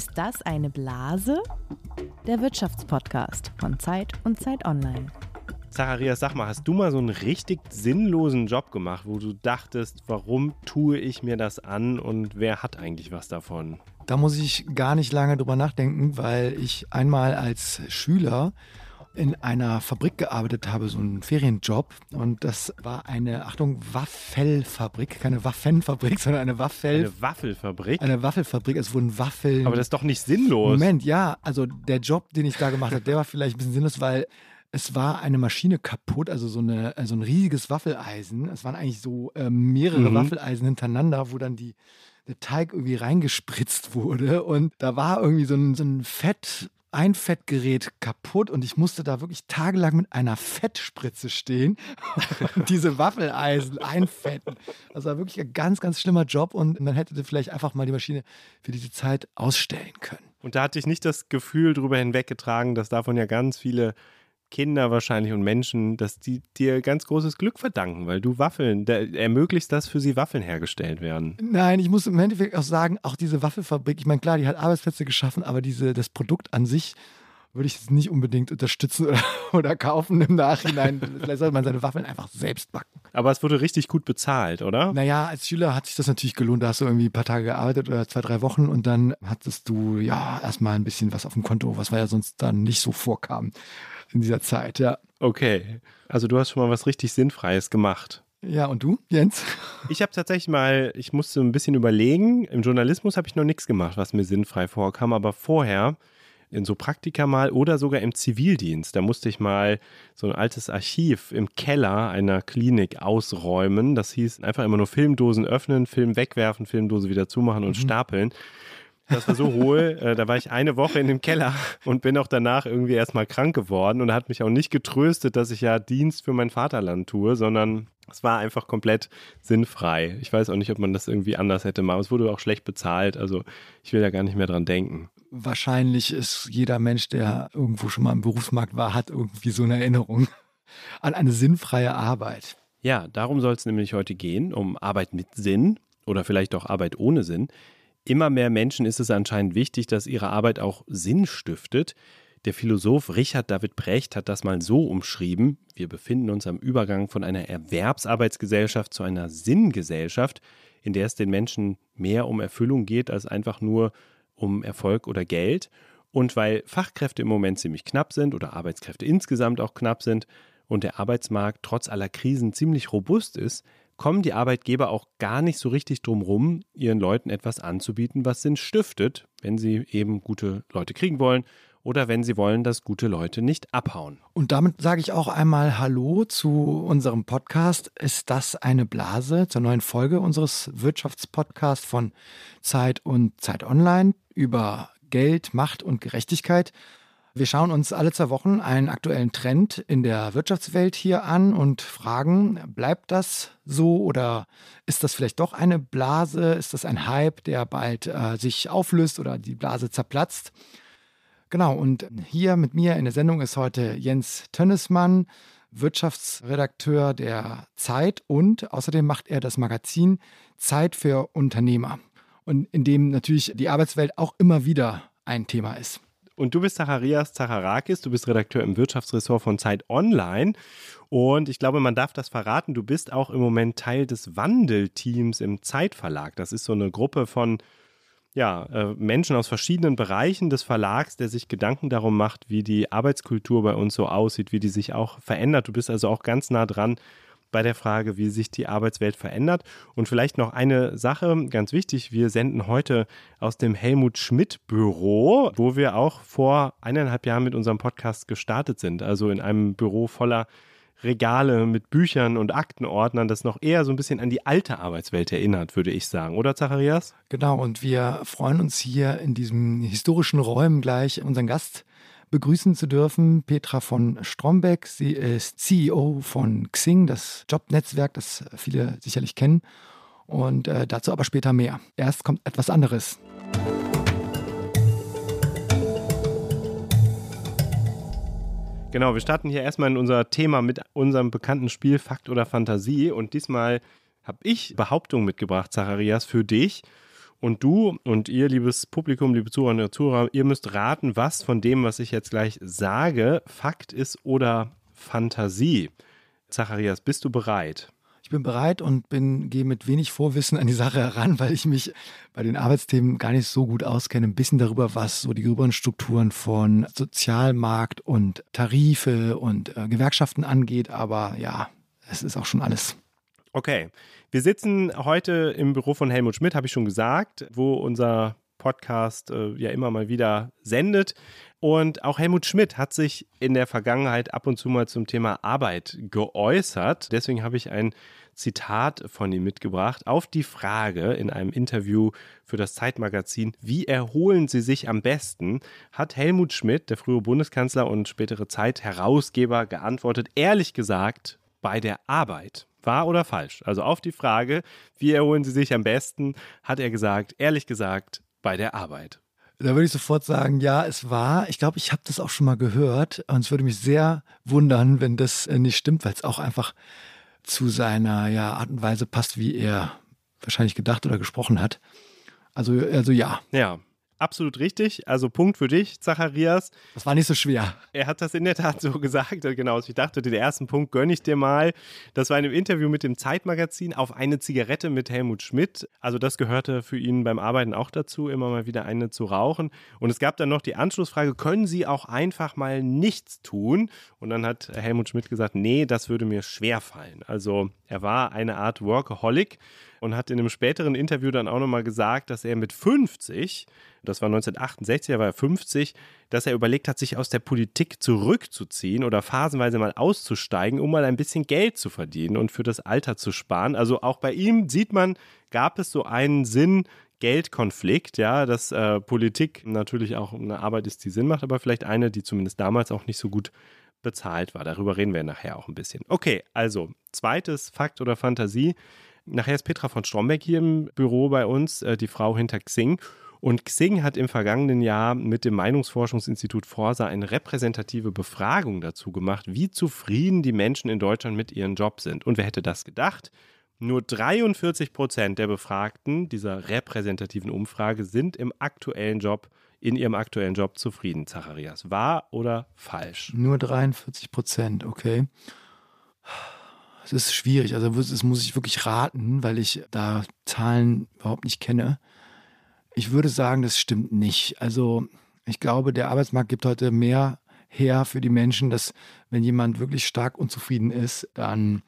Ist das eine Blase? Der Wirtschaftspodcast von Zeit und Zeit Online. Zacharias, sag mal, hast du mal so einen richtig sinnlosen Job gemacht, wo du dachtest, warum tue ich mir das an und wer hat eigentlich was davon? Da muss ich gar nicht lange drüber nachdenken, weil ich einmal als Schüler in einer Fabrik gearbeitet habe, so einen Ferienjob. Und das war eine, Achtung, Waffelfabrik, keine Waffenfabrik, sondern eine Waffel. Eine Waffelfabrik? Eine Waffelfabrik, es wurden Waffeln. Aber das ist doch nicht sinnlos. Moment, ja, also der Job, den ich da gemacht habe, der war vielleicht ein bisschen sinnlos, weil es war eine Maschine kaputt, also so, eine, so ein riesiges Waffeleisen. Es waren eigentlich so äh, mehrere mhm. Waffeleisen hintereinander, wo dann die, der Teig irgendwie reingespritzt wurde. Und da war irgendwie so ein, so ein Fett, ein Fettgerät kaputt und ich musste da wirklich tagelang mit einer Fettspritze stehen und diese Waffeleisen einfetten. Das war wirklich ein ganz, ganz schlimmer Job und dann hätte vielleicht einfach mal die Maschine für diese Zeit ausstellen können. Und da hatte ich nicht das Gefühl drüber hinweggetragen, dass davon ja ganz viele Kinder wahrscheinlich und Menschen, dass die dir ganz großes Glück verdanken, weil du Waffeln, da ermöglicht, dass für sie Waffeln hergestellt werden. Nein, ich muss im Endeffekt auch sagen, auch diese Waffelfabrik, ich meine, klar, die hat Arbeitsplätze geschaffen, aber diese, das Produkt an sich würde ich es nicht unbedingt unterstützen oder, oder kaufen im Nachhinein. Vielleicht sollte man seine Waffeln einfach selbst backen. Aber es wurde richtig gut bezahlt, oder? Naja, als Schüler hat sich das natürlich gelohnt. Da hast du irgendwie ein paar Tage gearbeitet oder zwei, drei Wochen und dann hattest du ja erstmal ein bisschen was auf dem Konto, was ja sonst dann nicht so vorkam in dieser Zeit, ja. Okay, also du hast schon mal was richtig Sinnfreies gemacht. Ja, und du, Jens? Ich habe tatsächlich mal, ich musste ein bisschen überlegen. Im Journalismus habe ich noch nichts gemacht, was mir sinnfrei vorkam, aber vorher in so Praktika mal oder sogar im Zivildienst. Da musste ich mal so ein altes Archiv im Keller einer Klinik ausräumen. Das hieß einfach immer nur Filmdosen öffnen, Film wegwerfen, Filmdose wieder zumachen und mhm. stapeln. Das war so hohl. Äh, da war ich eine Woche in dem Keller und bin auch danach irgendwie erstmal krank geworden und hat mich auch nicht getröstet, dass ich ja Dienst für mein Vaterland tue, sondern es war einfach komplett sinnfrei. Ich weiß auch nicht, ob man das irgendwie anders hätte machen. Es wurde auch schlecht bezahlt. Also ich will da gar nicht mehr dran denken. Wahrscheinlich ist jeder Mensch, der irgendwo schon mal im Berufsmarkt war, hat irgendwie so eine Erinnerung an eine sinnfreie Arbeit. Ja, darum soll es nämlich heute gehen, um Arbeit mit Sinn oder vielleicht auch Arbeit ohne Sinn immer mehr Menschen ist es anscheinend wichtig, dass ihre Arbeit auch Sinn stiftet. Der Philosoph Richard David Brecht hat das mal so umschrieben. Wir befinden uns am Übergang von einer Erwerbsarbeitsgesellschaft zu einer Sinngesellschaft, in der es den Menschen mehr um Erfüllung geht als einfach nur um Erfolg oder Geld. Und weil Fachkräfte im Moment ziemlich knapp sind oder Arbeitskräfte insgesamt auch knapp sind und der Arbeitsmarkt trotz aller Krisen ziemlich robust ist, kommen die Arbeitgeber auch gar nicht so richtig drum rum, ihren Leuten etwas anzubieten, was Sinn stiftet, wenn sie eben gute Leute kriegen wollen oder wenn sie wollen, dass gute Leute nicht abhauen. Und damit sage ich auch einmal Hallo zu unserem Podcast. Ist das eine Blase zur neuen Folge unseres Wirtschaftspodcasts von Zeit und Zeit Online über Geld, Macht und Gerechtigkeit? Wir schauen uns alle zwei Wochen einen aktuellen Trend in der Wirtschaftswelt hier an und fragen, bleibt das so oder ist das vielleicht doch eine Blase? Ist das ein Hype, der bald äh, sich auflöst oder die Blase zerplatzt? Genau, und hier mit mir in der Sendung ist heute Jens Tönnesmann, Wirtschaftsredakteur der Zeit und außerdem macht er das Magazin Zeit für Unternehmer und in dem natürlich die Arbeitswelt auch immer wieder ein Thema ist. Und du bist Zacharias Zacharakis, du bist Redakteur im Wirtschaftsressort von Zeit Online. Und ich glaube, man darf das verraten, du bist auch im Moment Teil des Wandelteams im Zeitverlag. Das ist so eine Gruppe von ja, äh, Menschen aus verschiedenen Bereichen des Verlags, der sich Gedanken darum macht, wie die Arbeitskultur bei uns so aussieht, wie die sich auch verändert. Du bist also auch ganz nah dran bei der Frage, wie sich die Arbeitswelt verändert. Und vielleicht noch eine Sache, ganz wichtig, wir senden heute aus dem Helmut Schmidt Büro, wo wir auch vor eineinhalb Jahren mit unserem Podcast gestartet sind. Also in einem Büro voller Regale mit Büchern und Aktenordnern, das noch eher so ein bisschen an die alte Arbeitswelt erinnert, würde ich sagen, oder Zacharias? Genau, und wir freuen uns hier in diesem historischen Räumen gleich unseren Gast begrüßen zu dürfen. Petra von Strombeck. Sie ist CEO von Xing, das Jobnetzwerk, das viele sicherlich kennen. Und äh, dazu aber später mehr. Erst kommt etwas anderes. Genau, wir starten hier erstmal in unser Thema mit unserem bekannten Spiel Fakt oder Fantasie. Und diesmal habe ich Behauptungen mitgebracht, Zacharias, für dich. Und du und ihr, liebes Publikum, liebe Zuhörerinnen und Zuhörer, ihr müsst raten, was von dem, was ich jetzt gleich sage, Fakt ist oder Fantasie. Zacharias, bist du bereit? Ich bin bereit und bin, gehe mit wenig Vorwissen an die Sache heran, weil ich mich bei den Arbeitsthemen gar nicht so gut auskenne. Ein bisschen darüber, was so die gröberen Strukturen von Sozialmarkt und Tarife und äh, Gewerkschaften angeht. Aber ja, es ist auch schon alles. Okay, wir sitzen heute im Büro von Helmut Schmidt, habe ich schon gesagt, wo unser Podcast äh, ja immer mal wieder sendet. Und auch Helmut Schmidt hat sich in der Vergangenheit ab und zu mal zum Thema Arbeit geäußert. Deswegen habe ich ein Zitat von ihm mitgebracht auf die Frage in einem Interview für das Zeitmagazin, wie erholen Sie sich am besten, hat Helmut Schmidt, der frühere Bundeskanzler und spätere Zeitherausgeber, geantwortet, ehrlich gesagt, bei der Arbeit. Wahr oder falsch? Also auf die Frage, wie erholen Sie sich am besten, hat er gesagt, ehrlich gesagt, bei der Arbeit. Da würde ich sofort sagen, ja, es war. Ich glaube, ich habe das auch schon mal gehört. Und es würde mich sehr wundern, wenn das äh, nicht stimmt, weil es auch einfach zu seiner ja, Art und Weise passt, wie er wahrscheinlich gedacht oder gesprochen hat. Also, also ja. Ja, absolut richtig. Also Punkt für dich, Zacharias. Das war nicht so schwer. Er hat das in der Tat so gesagt. Genau, ich dachte, den ersten Punkt gönne ich dir mal. Das war in einem Interview mit dem Zeitmagazin auf eine Zigarette mit Helmut Schmidt. Also das gehörte für ihn beim Arbeiten auch dazu, immer mal wieder eine zu rauchen. Und es gab dann noch die Anschlussfrage, können Sie auch einfach mal nichts tun? Und dann hat Helmut Schmidt gesagt, nee, das würde mir schwer fallen. Also er war eine Art Workaholic und hat in einem späteren Interview dann auch nochmal gesagt, dass er mit 50 das war 1968, er war 50, dass er überlegt hat, sich aus der Politik zurückzuziehen oder phasenweise mal auszusteigen, um mal ein bisschen Geld zu verdienen und für das Alter zu sparen. Also auch bei ihm sieht man, gab es so einen Sinn, Geldkonflikt, ja, dass äh, Politik natürlich auch eine Arbeit ist, die Sinn macht, aber vielleicht eine, die zumindest damals auch nicht so gut bezahlt war. Darüber reden wir nachher auch ein bisschen. Okay, also zweites Fakt oder Fantasie. Nachher ist Petra von Strombeck hier im Büro bei uns, äh, die Frau hinter Xing. Und Xing hat im vergangenen Jahr mit dem Meinungsforschungsinstitut Forsa eine repräsentative Befragung dazu gemacht, wie zufrieden die Menschen in Deutschland mit ihrem Job sind. Und wer hätte das gedacht? Nur 43 Prozent der Befragten dieser repräsentativen Umfrage sind im aktuellen Job, in ihrem aktuellen Job zufrieden, Zacharias. Wahr oder falsch? Nur 43 Prozent, okay. Es ist schwierig, also das muss ich wirklich raten, weil ich da Zahlen überhaupt nicht kenne. Ich würde sagen, das stimmt nicht. Also ich glaube, der Arbeitsmarkt gibt heute mehr her für die Menschen, dass wenn jemand wirklich stark unzufrieden ist, dann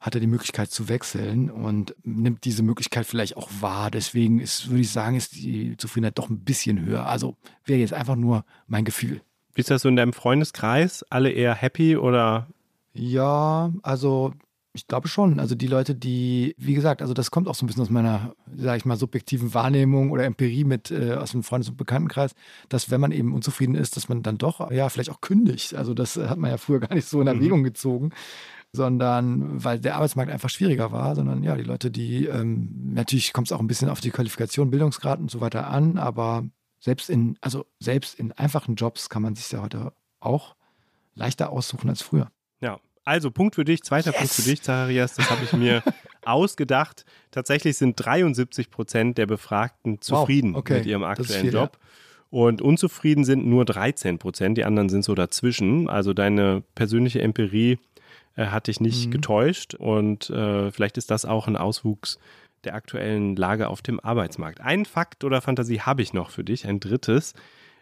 hat er die Möglichkeit zu wechseln und nimmt diese Möglichkeit vielleicht auch wahr. Deswegen ist, würde ich sagen, ist die Zufriedenheit doch ein bisschen höher. Also wäre jetzt einfach nur mein Gefühl. Wie ist das so in deinem Freundeskreis? Alle eher happy oder? Ja, also ich glaube schon. Also die Leute, die, wie gesagt, also das kommt auch so ein bisschen aus meiner, sage ich mal, subjektiven Wahrnehmung oder Empirie mit äh, aus dem Freundes- und Bekanntenkreis, dass wenn man eben unzufrieden ist, dass man dann doch ja vielleicht auch kündigt. Also das hat man ja früher gar nicht so in mhm. Erwägung mhm. gezogen, sondern weil der Arbeitsmarkt einfach schwieriger war, sondern ja, die Leute, die ähm, natürlich kommt es auch ein bisschen auf die Qualifikation, Bildungsgrad und so weiter an, aber selbst in, also selbst in einfachen Jobs kann man sich ja heute auch leichter aussuchen als früher. Ja, also Punkt für dich, zweiter yes. Punkt für dich, Zacharias, das habe ich mir ausgedacht. Tatsächlich sind 73 Prozent der Befragten zufrieden wow, okay. mit ihrem aktuellen viel, Job. Ja. Und unzufrieden sind nur 13 Prozent, die anderen sind so dazwischen. Also deine persönliche Empirie äh, hat dich nicht mhm. getäuscht und äh, vielleicht ist das auch ein Auswuchs der aktuellen Lage auf dem Arbeitsmarkt. Ein Fakt oder Fantasie habe ich noch für dich, ein drittes.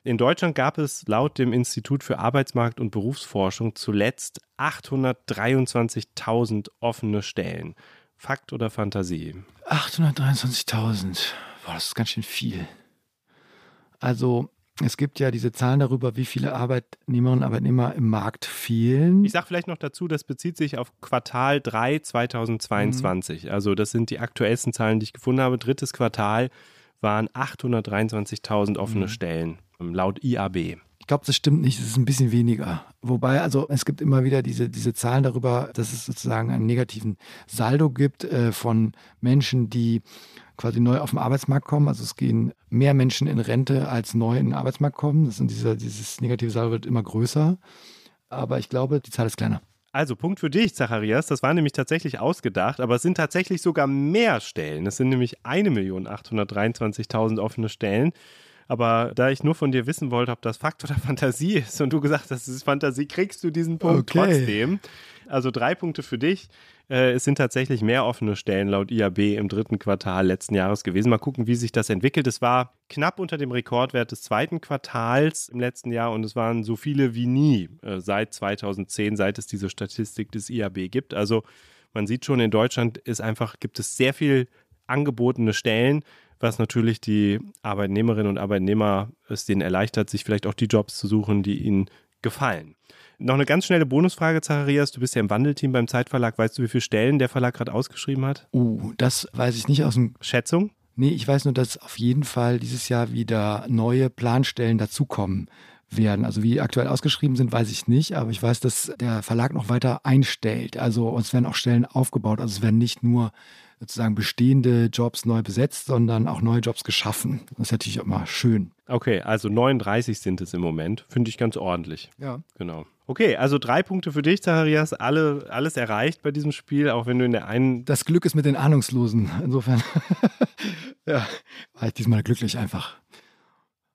In Deutschland gab es laut dem Institut für Arbeitsmarkt und Berufsforschung zuletzt 823.000 offene Stellen. Fakt oder Fantasie? 823.000. Boah, das ist ganz schön viel. Also, es gibt ja diese Zahlen darüber, wie viele Arbeitnehmerinnen und Arbeitnehmer im Markt fehlen. Ich sage vielleicht noch dazu, das bezieht sich auf Quartal 3 2022. Mhm. Also das sind die aktuellsten Zahlen, die ich gefunden habe. Drittes Quartal waren 823.000 offene mhm. Stellen laut IAB. Ich glaube, das stimmt nicht, es ist ein bisschen weniger. Wobei, also es gibt immer wieder diese, diese Zahlen darüber, dass es sozusagen einen negativen Saldo gibt äh, von Menschen, die quasi neu auf den Arbeitsmarkt kommen. Also es gehen mehr Menschen in Rente, als neu in den Arbeitsmarkt kommen. Das sind diese, dieses negative Saldo wird immer größer. Aber ich glaube, die Zahl ist kleiner. Also Punkt für dich, Zacharias. Das war nämlich tatsächlich ausgedacht, aber es sind tatsächlich sogar mehr Stellen. Es sind nämlich 1.823.000 offene Stellen. Aber da ich nur von dir wissen wollte, ob das Fakt oder Fantasie ist und du gesagt hast, es ist Fantasie, kriegst du diesen Punkt okay. trotzdem. Also drei Punkte für dich. Äh, es sind tatsächlich mehr offene Stellen laut IAB im dritten Quartal letzten Jahres gewesen. Mal gucken, wie sich das entwickelt. Es war knapp unter dem Rekordwert des zweiten Quartals im letzten Jahr und es waren so viele wie nie äh, seit 2010, seit es diese Statistik des IAB gibt. Also man sieht schon, in Deutschland ist einfach, gibt es sehr viel angebotene Stellen was natürlich die Arbeitnehmerinnen und Arbeitnehmer es denen erleichtert, sich vielleicht auch die Jobs zu suchen, die ihnen gefallen. Noch eine ganz schnelle Bonusfrage, Zacharias. Du bist ja im Wandelteam beim Zeitverlag. Weißt du, wie viele Stellen der Verlag gerade ausgeschrieben hat? Uh, das weiß ich nicht aus dem. Schätzung? Nee, ich weiß nur, dass auf jeden Fall dieses Jahr wieder neue Planstellen dazukommen werden. Also wie aktuell ausgeschrieben sind, weiß ich nicht, aber ich weiß, dass der Verlag noch weiter einstellt. Also es werden auch Stellen aufgebaut. Also es werden nicht nur sozusagen bestehende Jobs neu besetzt, sondern auch neue Jobs geschaffen. Das ist natürlich immer schön. Okay, also 39 sind es im Moment. Finde ich ganz ordentlich. Ja. Genau. Okay, also drei Punkte für dich, Zacharias. Alle, alles erreicht bei diesem Spiel, auch wenn du in der einen. Das Glück ist mit den Ahnungslosen. Insofern ja, war ich diesmal glücklich einfach.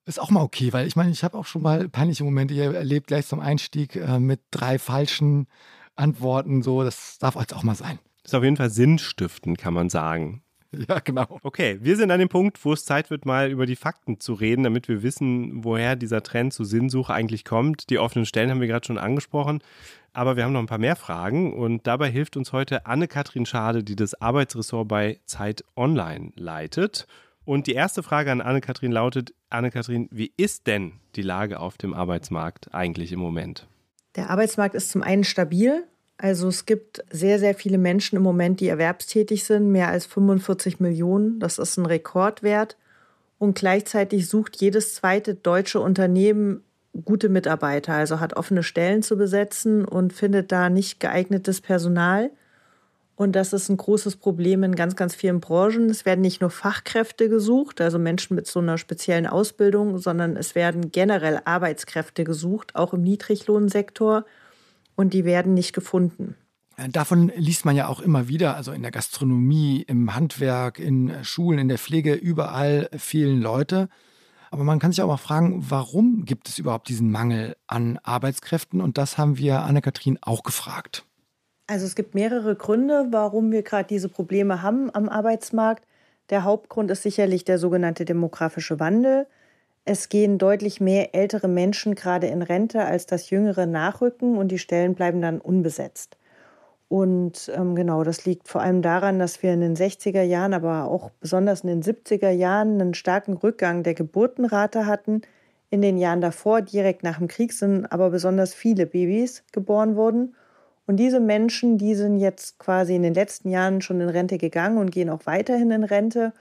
Ist auch mal okay, weil ich meine, ich habe auch schon mal peinliche Momente hier erlebt, gleich zum Einstieg äh, mit drei falschen Antworten. So, das darf jetzt auch mal sein. Ist auf jeden Fall sinnstiftend, kann man sagen. Ja, genau. Okay, wir sind an dem Punkt, wo es Zeit wird, mal über die Fakten zu reden, damit wir wissen, woher dieser Trend zur Sinnsuche eigentlich kommt. Die offenen Stellen haben wir gerade schon angesprochen, aber wir haben noch ein paar mehr Fragen und dabei hilft uns heute Anne-Kathrin Schade, die das Arbeitsressort bei Zeit Online leitet. Und die erste Frage an Anne-Kathrin lautet: Anne-Kathrin, wie ist denn die Lage auf dem Arbeitsmarkt eigentlich im Moment? Der Arbeitsmarkt ist zum einen stabil, also es gibt sehr, sehr viele Menschen im Moment, die erwerbstätig sind, mehr als 45 Millionen. Das ist ein Rekordwert. Und gleichzeitig sucht jedes zweite deutsche Unternehmen gute Mitarbeiter, also hat offene Stellen zu besetzen und findet da nicht geeignetes Personal. Und das ist ein großes Problem in ganz, ganz vielen Branchen. Es werden nicht nur Fachkräfte gesucht, also Menschen mit so einer speziellen Ausbildung, sondern es werden generell Arbeitskräfte gesucht, auch im Niedriglohnsektor und die werden nicht gefunden. Äh, davon liest man ja auch immer wieder, also in der Gastronomie, im Handwerk, in Schulen, in der Pflege, überall fehlen Leute. Aber man kann sich auch mal fragen, warum gibt es überhaupt diesen Mangel an Arbeitskräften? Und das haben wir Anne-Kathrin auch gefragt. Also es gibt mehrere Gründe, warum wir gerade diese Probleme haben am Arbeitsmarkt. Der Hauptgrund ist sicherlich der sogenannte demografische Wandel. Es gehen deutlich mehr ältere Menschen gerade in Rente, als das jüngere nachrücken und die Stellen bleiben dann unbesetzt. Und ähm, genau, das liegt vor allem daran, dass wir in den 60er Jahren, aber auch besonders in den 70er Jahren einen starken Rückgang der Geburtenrate hatten. In den Jahren davor, direkt nach dem Krieg, sind aber besonders viele Babys geboren worden. Und diese Menschen, die sind jetzt quasi in den letzten Jahren schon in Rente gegangen und gehen auch weiterhin in Rente.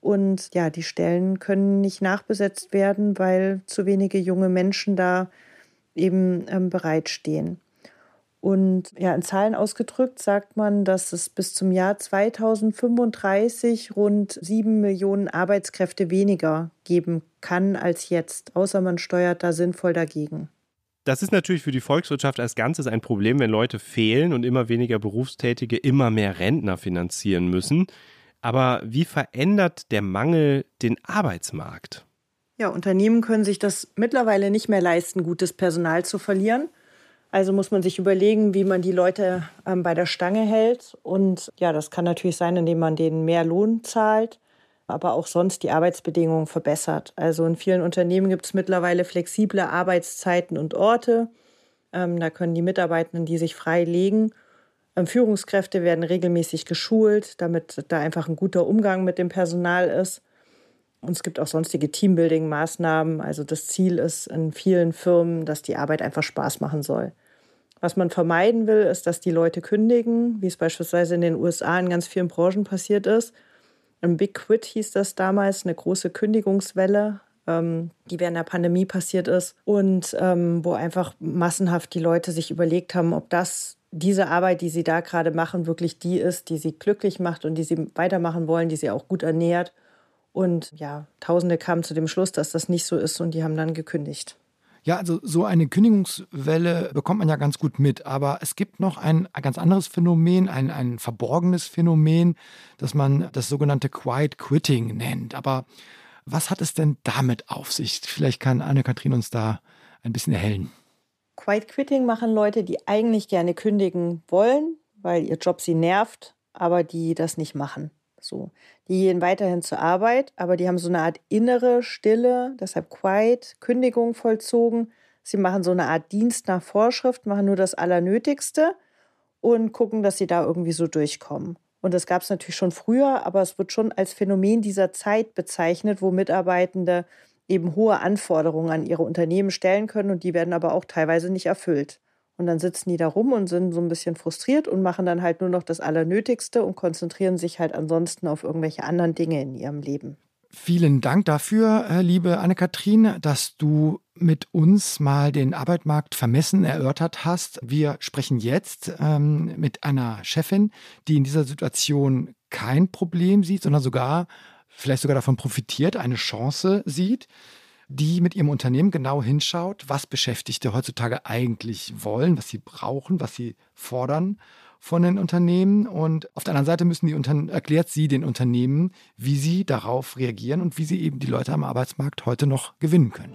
Und ja, die Stellen können nicht nachbesetzt werden, weil zu wenige junge Menschen da eben ähm, bereitstehen. Und ja, in Zahlen ausgedrückt sagt man, dass es bis zum Jahr 2035 rund sieben Millionen Arbeitskräfte weniger geben kann als jetzt, außer man steuert da sinnvoll dagegen. Das ist natürlich für die Volkswirtschaft als Ganzes ein Problem, wenn Leute fehlen und immer weniger Berufstätige immer mehr Rentner finanzieren müssen. Aber wie verändert der Mangel den Arbeitsmarkt? Ja, Unternehmen können sich das mittlerweile nicht mehr leisten, gutes Personal zu verlieren. Also muss man sich überlegen, wie man die Leute ähm, bei der Stange hält. Und ja, das kann natürlich sein, indem man denen mehr Lohn zahlt, aber auch sonst die Arbeitsbedingungen verbessert. Also in vielen Unternehmen gibt es mittlerweile flexible Arbeitszeiten und Orte. Ähm, da können die Mitarbeitenden die sich frei legen Führungskräfte werden regelmäßig geschult, damit da einfach ein guter Umgang mit dem Personal ist. Und es gibt auch sonstige Teambuilding-Maßnahmen. Also das Ziel ist in vielen Firmen, dass die Arbeit einfach Spaß machen soll. Was man vermeiden will, ist, dass die Leute kündigen, wie es beispielsweise in den USA in ganz vielen Branchen passiert ist. Ein Big Quit hieß das damals, eine große Kündigungswelle, ähm, die während der Pandemie passiert ist und ähm, wo einfach massenhaft die Leute sich überlegt haben, ob das diese Arbeit, die sie da gerade machen, wirklich die ist, die sie glücklich macht und die sie weitermachen wollen, die sie auch gut ernährt. Und ja, Tausende kamen zu dem Schluss, dass das nicht so ist und die haben dann gekündigt. Ja, also so eine Kündigungswelle bekommt man ja ganz gut mit, aber es gibt noch ein, ganz anderes Phänomen, ein, ein verborgenes Phänomen, das man das sogenannte Quiet Quitting nennt. Aber was hat es denn damit auf sich? Vielleicht kann Anne-Kathrin uns da ein bisschen erhellen. Quiet Quitting machen Leute, die eigentlich gerne kündigen wollen, weil ihr Job sie nervt, aber die das nicht machen. So, die gehen weiterhin zur Arbeit, aber die haben so eine Art innere Stille, deshalb Quiet, Kündigung vollzogen. Sie machen so eine Art Dienst nach Vorschrift, machen nur das Allernötigste und gucken, dass sie da irgendwie so durchkommen. Und das gab es natürlich schon früher, aber es wird schon als Phänomen dieser Zeit bezeichnet, wo Mitarbeitende eben hohe Anforderungen an ihre Unternehmen stellen können und die werden aber auch teilweise nicht erfüllt. Und dann sitzen die da rum und sind so ein bisschen frustriert und machen dann halt nur noch das Allernötigste und konzentrieren sich halt ansonsten auf irgendwelche anderen Dinge in ihrem Leben. Vielen Dank dafür, äh, liebe Anne-Kathrin, dass du mit uns mal den Arbeitsmarkt vermessen erörtert hast. Wir sprechen jetzt ähm, mit einer Chefin, die in dieser Situation kein Problem sieht, sondern sogar vielleicht sogar davon profitiert, eine Chance sieht, die mit ihrem Unternehmen genau hinschaut, was Beschäftigte heutzutage eigentlich wollen, was sie brauchen, was sie fordern von den Unternehmen. Und auf der anderen Seite müssen die Unter erklärt sie den Unternehmen, wie sie darauf reagieren und wie sie eben die Leute am Arbeitsmarkt heute noch gewinnen können.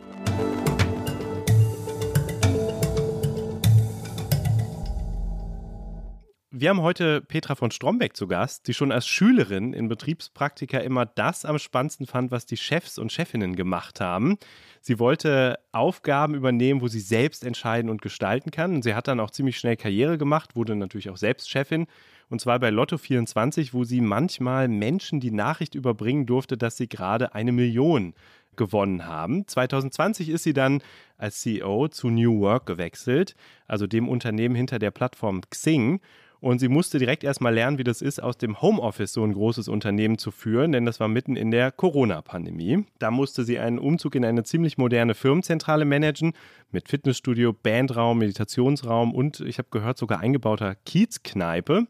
Wir haben heute Petra von Strombeck zu Gast, die schon als Schülerin in Betriebspraktika immer das am spannendsten fand, was die Chefs und Chefinnen gemacht haben. Sie wollte Aufgaben übernehmen, wo sie selbst entscheiden und gestalten kann. Und sie hat dann auch ziemlich schnell Karriere gemacht, wurde natürlich auch selbst Chefin. Und zwar bei Lotto 24, wo sie manchmal Menschen die Nachricht überbringen durfte, dass sie gerade eine Million gewonnen haben. 2020 ist sie dann als CEO zu New Work gewechselt, also dem Unternehmen hinter der Plattform Xing. Und sie musste direkt erstmal lernen, wie das ist, aus dem Homeoffice so ein großes Unternehmen zu führen, denn das war mitten in der Corona-Pandemie. Da musste sie einen Umzug in eine ziemlich moderne Firmenzentrale managen, mit Fitnessstudio, Bandraum, Meditationsraum und ich habe gehört, sogar eingebauter Kiezkneipe.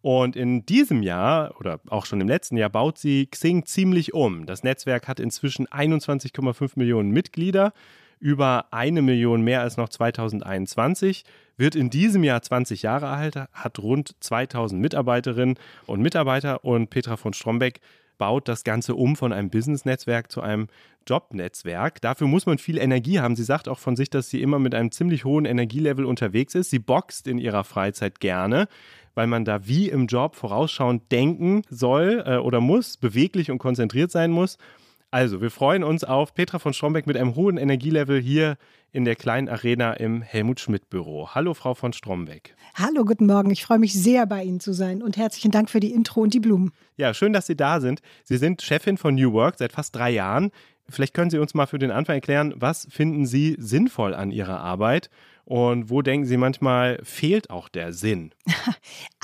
Und in diesem Jahr oder auch schon im letzten Jahr baut sie Xing ziemlich um. Das Netzwerk hat inzwischen 21,5 Millionen Mitglieder über eine Million mehr als noch 2021, wird in diesem Jahr 20 Jahre alt, hat rund 2000 Mitarbeiterinnen und Mitarbeiter und Petra von Strombeck baut das Ganze um von einem Business-Netzwerk zu einem Jobnetzwerk. Dafür muss man viel Energie haben. Sie sagt auch von sich, dass sie immer mit einem ziemlich hohen Energielevel unterwegs ist. Sie boxt in ihrer Freizeit gerne, weil man da wie im Job vorausschauend denken soll äh, oder muss, beweglich und konzentriert sein muss. Also, wir freuen uns auf Petra von Strombeck mit einem hohen Energielevel hier in der kleinen Arena im Helmut Schmidt Büro. Hallo, Frau von Strombeck. Hallo, guten Morgen. Ich freue mich sehr, bei Ihnen zu sein und herzlichen Dank für die Intro und die Blumen. Ja, schön, dass Sie da sind. Sie sind Chefin von New Work seit fast drei Jahren. Vielleicht können Sie uns mal für den Anfang erklären, was finden Sie sinnvoll an Ihrer Arbeit und wo denken Sie manchmal, fehlt auch der Sinn?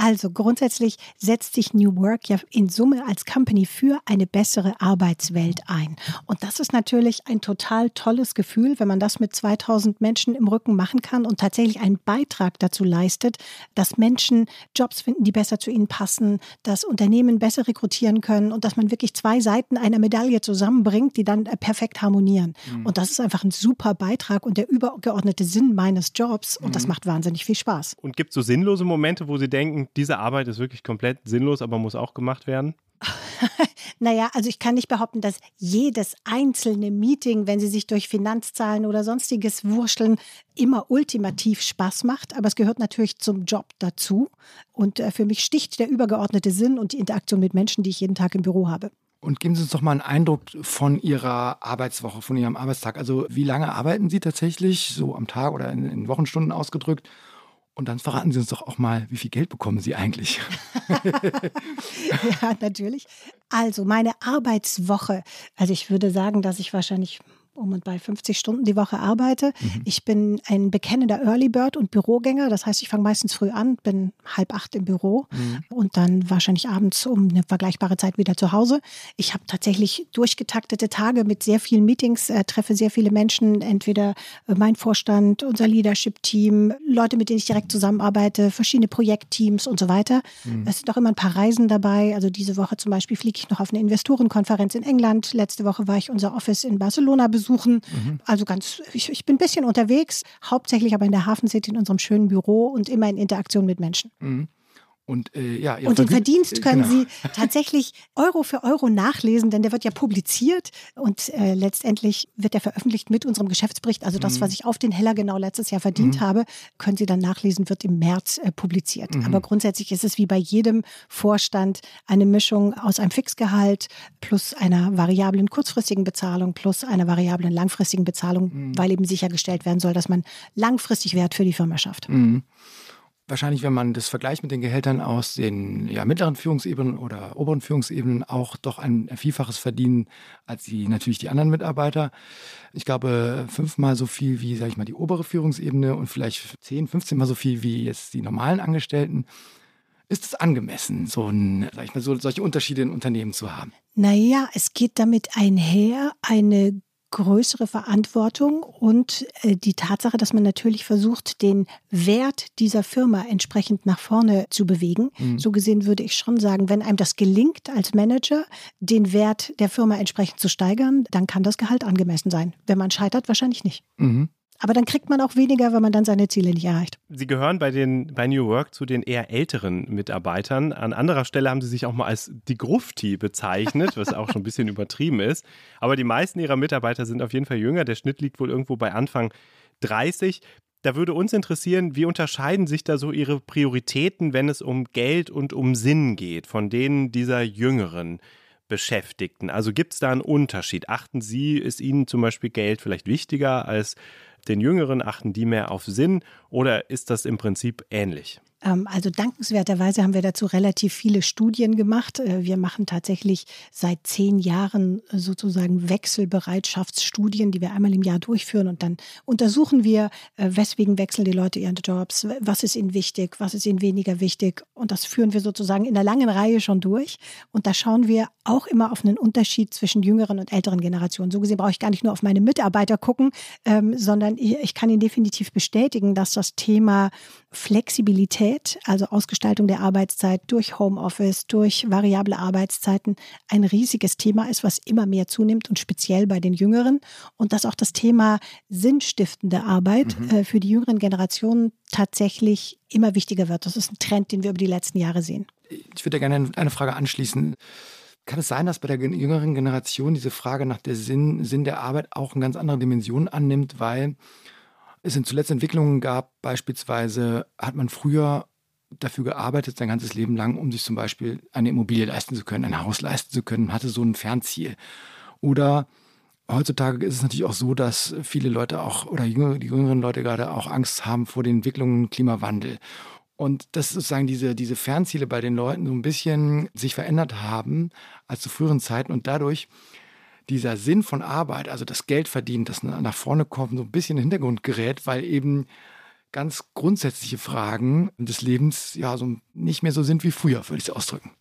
Also grundsätzlich setzt sich New Work ja in Summe als Company für eine bessere Arbeitswelt ein. Und das ist natürlich ein total tolles Gefühl, wenn man das mit 2000 Menschen im Rücken machen kann und tatsächlich einen Beitrag dazu leistet, dass Menschen Jobs finden, die besser zu ihnen passen, dass Unternehmen besser rekrutieren können und dass man wirklich zwei Seiten einer Medaille zusammenbringt, die dann perfekt harmonieren. Mhm. Und das ist einfach ein super Beitrag und der übergeordnete Sinn meines Jobs und mhm. das macht wahnsinnig viel Spaß. Und gibt es so sinnlose Momente, wo Sie denken, diese Arbeit ist wirklich komplett sinnlos, aber muss auch gemacht werden? naja, also ich kann nicht behaupten, dass jedes einzelne Meeting, wenn Sie sich durch Finanzzahlen oder sonstiges wurschteln, immer ultimativ Spaß macht. Aber es gehört natürlich zum Job dazu. Und äh, für mich sticht der übergeordnete Sinn und die Interaktion mit Menschen, die ich jeden Tag im Büro habe. Und geben Sie uns doch mal einen Eindruck von Ihrer Arbeitswoche, von Ihrem Arbeitstag. Also wie lange arbeiten Sie tatsächlich, so am Tag oder in, in Wochenstunden ausgedrückt? Und dann verraten Sie uns doch auch mal, wie viel Geld bekommen Sie eigentlich? ja, natürlich. Also meine Arbeitswoche, also ich würde sagen, dass ich wahrscheinlich um und bei 50 Stunden die Woche arbeite. Mhm. Ich bin ein bekennender Early Bird und Bürogänger. Das heißt, ich fange meistens früh an, bin halb acht im Büro mhm. und dann wahrscheinlich abends um eine vergleichbare Zeit wieder zu Hause. Ich habe tatsächlich durchgetaktete Tage mit sehr vielen Meetings, äh, treffe sehr viele Menschen, entweder äh, mein Vorstand, unser Leadership-Team, Leute, mit denen ich direkt zusammenarbeite, verschiedene Projektteams und so weiter. Mhm. Es sind auch immer ein paar Reisen dabei. Also diese Woche zum Beispiel fliege ich noch auf eine Investorenkonferenz in England. Letzte Woche war ich unser Office in Barcelona besucht suchen. Mhm. Also ganz, ich, ich bin ein bisschen unterwegs, hauptsächlich aber in der Hafen City in unserem schönen Büro und immer in Interaktion mit Menschen. Mhm. Und, äh, ja, und den Verdienst können genau. Sie tatsächlich Euro für Euro nachlesen, denn der wird ja publiziert und äh, letztendlich wird er veröffentlicht mit unserem Geschäftsbericht. Also das, mhm. was ich auf den Heller genau letztes Jahr verdient mhm. habe, können Sie dann nachlesen, wird im März äh, publiziert. Mhm. Aber grundsätzlich ist es wie bei jedem Vorstand eine Mischung aus einem Fixgehalt plus einer variablen kurzfristigen Bezahlung plus einer variablen langfristigen Bezahlung, mhm. weil eben sichergestellt werden soll, dass man langfristig Wert für die Firma schafft. Wahrscheinlich, wenn man das vergleicht mit den Gehältern aus den ja, mittleren Führungsebenen oder oberen Führungsebenen, auch doch ein Vielfaches verdienen als die natürlich die anderen Mitarbeiter. Ich glaube, fünfmal so viel wie, sage ich mal, die obere Führungsebene und vielleicht zehn, 15 Mal so viel wie jetzt die normalen Angestellten. Ist es angemessen, so, ein, sag ich mal, so solche Unterschiede in Unternehmen zu haben? Naja, es geht damit einher, eine größere Verantwortung und äh, die Tatsache, dass man natürlich versucht, den Wert dieser Firma entsprechend nach vorne zu bewegen. Mhm. So gesehen würde ich schon sagen, wenn einem das gelingt als Manager, den Wert der Firma entsprechend zu steigern, dann kann das Gehalt angemessen sein. Wenn man scheitert, wahrscheinlich nicht. Mhm. Aber dann kriegt man auch weniger, wenn man dann seine Ziele nicht erreicht. Sie gehören bei, den, bei New Work zu den eher älteren Mitarbeitern. An anderer Stelle haben Sie sich auch mal als die Grufti bezeichnet, was auch schon ein bisschen übertrieben ist. Aber die meisten Ihrer Mitarbeiter sind auf jeden Fall jünger. Der Schnitt liegt wohl irgendwo bei Anfang 30. Da würde uns interessieren, wie unterscheiden sich da so Ihre Prioritäten, wenn es um Geld und um Sinn geht, von denen dieser jüngeren Beschäftigten? Also gibt es da einen Unterschied? Achten Sie, ist Ihnen zum Beispiel Geld vielleicht wichtiger als den Jüngeren achten die mehr auf Sinn oder ist das im Prinzip ähnlich? Ähm, also dankenswerterweise haben wir dazu relativ viele Studien gemacht. Äh, wir machen tatsächlich seit zehn Jahren äh, sozusagen Wechselbereitschaftsstudien, die wir einmal im Jahr durchführen und dann untersuchen wir, äh, weswegen wechseln die Leute ihre Jobs, was ist ihnen wichtig, was ist ihnen weniger wichtig und das führen wir sozusagen in einer langen Reihe schon durch und da schauen wir auch immer auf einen Unterschied zwischen jüngeren und älteren Generationen. So gesehen brauche ich gar nicht nur auf meine Mitarbeiter gucken, ähm, sondern ich kann Ihnen definitiv bestätigen, dass das Thema Flexibilität, also Ausgestaltung der Arbeitszeit durch Homeoffice, durch variable Arbeitszeiten ein riesiges Thema ist, was immer mehr zunimmt und speziell bei den Jüngeren. Und dass auch das Thema sinnstiftende Arbeit mhm. äh, für die jüngeren Generationen tatsächlich immer wichtiger wird. Das ist ein Trend, den wir über die letzten Jahre sehen. Ich würde gerne eine Frage anschließen. Kann es sein, dass bei der jüngeren Generation diese Frage nach der Sinn, Sinn der Arbeit auch eine ganz andere Dimension annimmt, weil es in zuletzt Entwicklungen gab, beispielsweise hat man früher dafür gearbeitet, sein ganzes Leben lang, um sich zum Beispiel eine Immobilie leisten zu können, ein Haus leisten zu können, hatte so ein Fernziel. Oder heutzutage ist es natürlich auch so, dass viele Leute auch, oder die jüngeren Leute gerade auch Angst haben vor den Entwicklungen Klimawandel. Und dass sozusagen diese, diese Fernziele bei den Leuten so ein bisschen sich verändert haben als zu früheren Zeiten und dadurch dieser Sinn von Arbeit, also das Geld verdienen, das nach vorne kommt, so ein bisschen in den Hintergrund gerät, weil eben ganz grundsätzliche Fragen des Lebens ja so nicht mehr so sind wie früher, würde ich es ausdrücken.